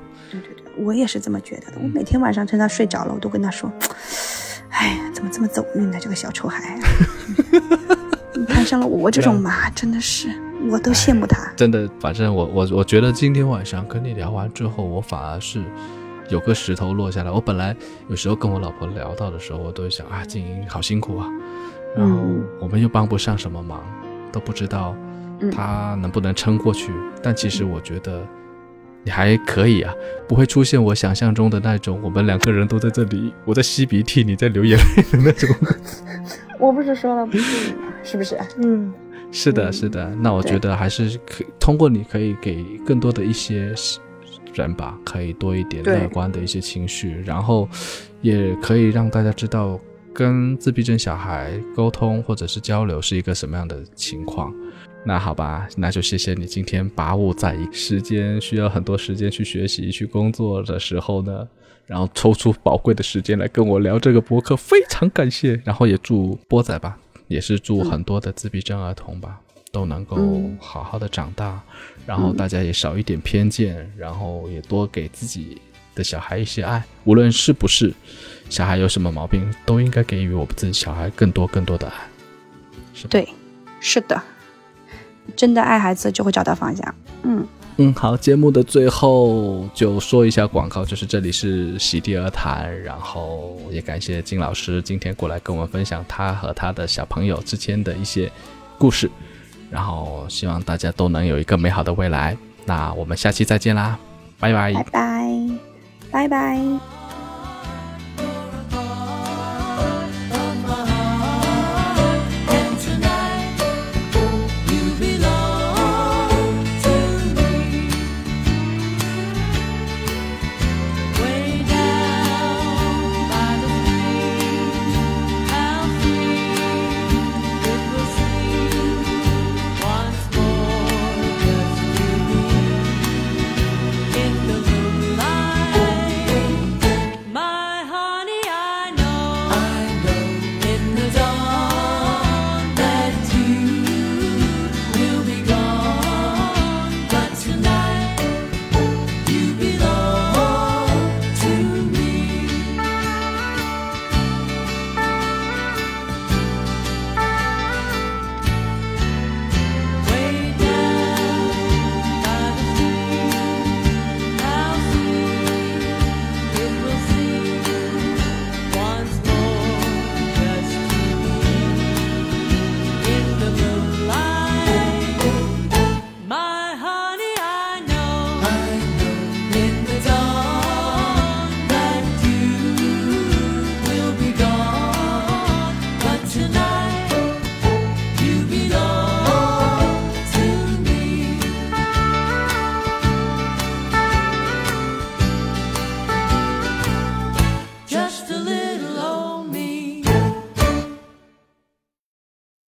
我也是这么觉得的。我每天晚上趁他睡着了，我都跟他说：“哎呀，怎么这么走运呢？这个小丑孩，你看上了我这种妈，真的是，我都羡慕他。”真的，反正我我我觉得今天晚上跟你聊完之后，我反而是有个石头落下来。我本来有时候跟我老婆聊到的时候，我都会想啊，静音好辛苦啊，然后我们又帮不上什么忙。都不知道他能不能撑过去，但其实我觉得你还可以啊，不会出现我想象中的那种我们两个人都在这里，我在吸鼻涕，你在流眼泪的那种。我不是说了不是吗？是不是？嗯，是的，是的。那我觉得还是可通过你可以给更多的一些人吧，可以多一点乐观的一些情绪，然后也可以让大家知道。跟自闭症小孩沟通或者是交流是一个什么样的情况？那好吧，那就谢谢你今天把我在时间需要很多时间去学习、去工作的时候呢，然后抽出宝贵的时间来跟我聊这个博客，非常感谢。然后也祝波仔吧，也是祝很多的自闭症儿童吧，都能够好好的长大，然后大家也少一点偏见，然后也多给自己的小孩一些爱，无论是不是。小孩有什么毛病，都应该给予我们自己小孩更多更多的爱。是对，是的，真的爱孩子就会找到方向。嗯嗯，好，节目的最后就说一下广告，就是这里是喜地而谈，然后也感谢金老师今天过来跟我们分享他和他的小朋友之间的一些故事，然后希望大家都能有一个美好的未来。那我们下期再见啦，拜拜，拜拜，拜拜。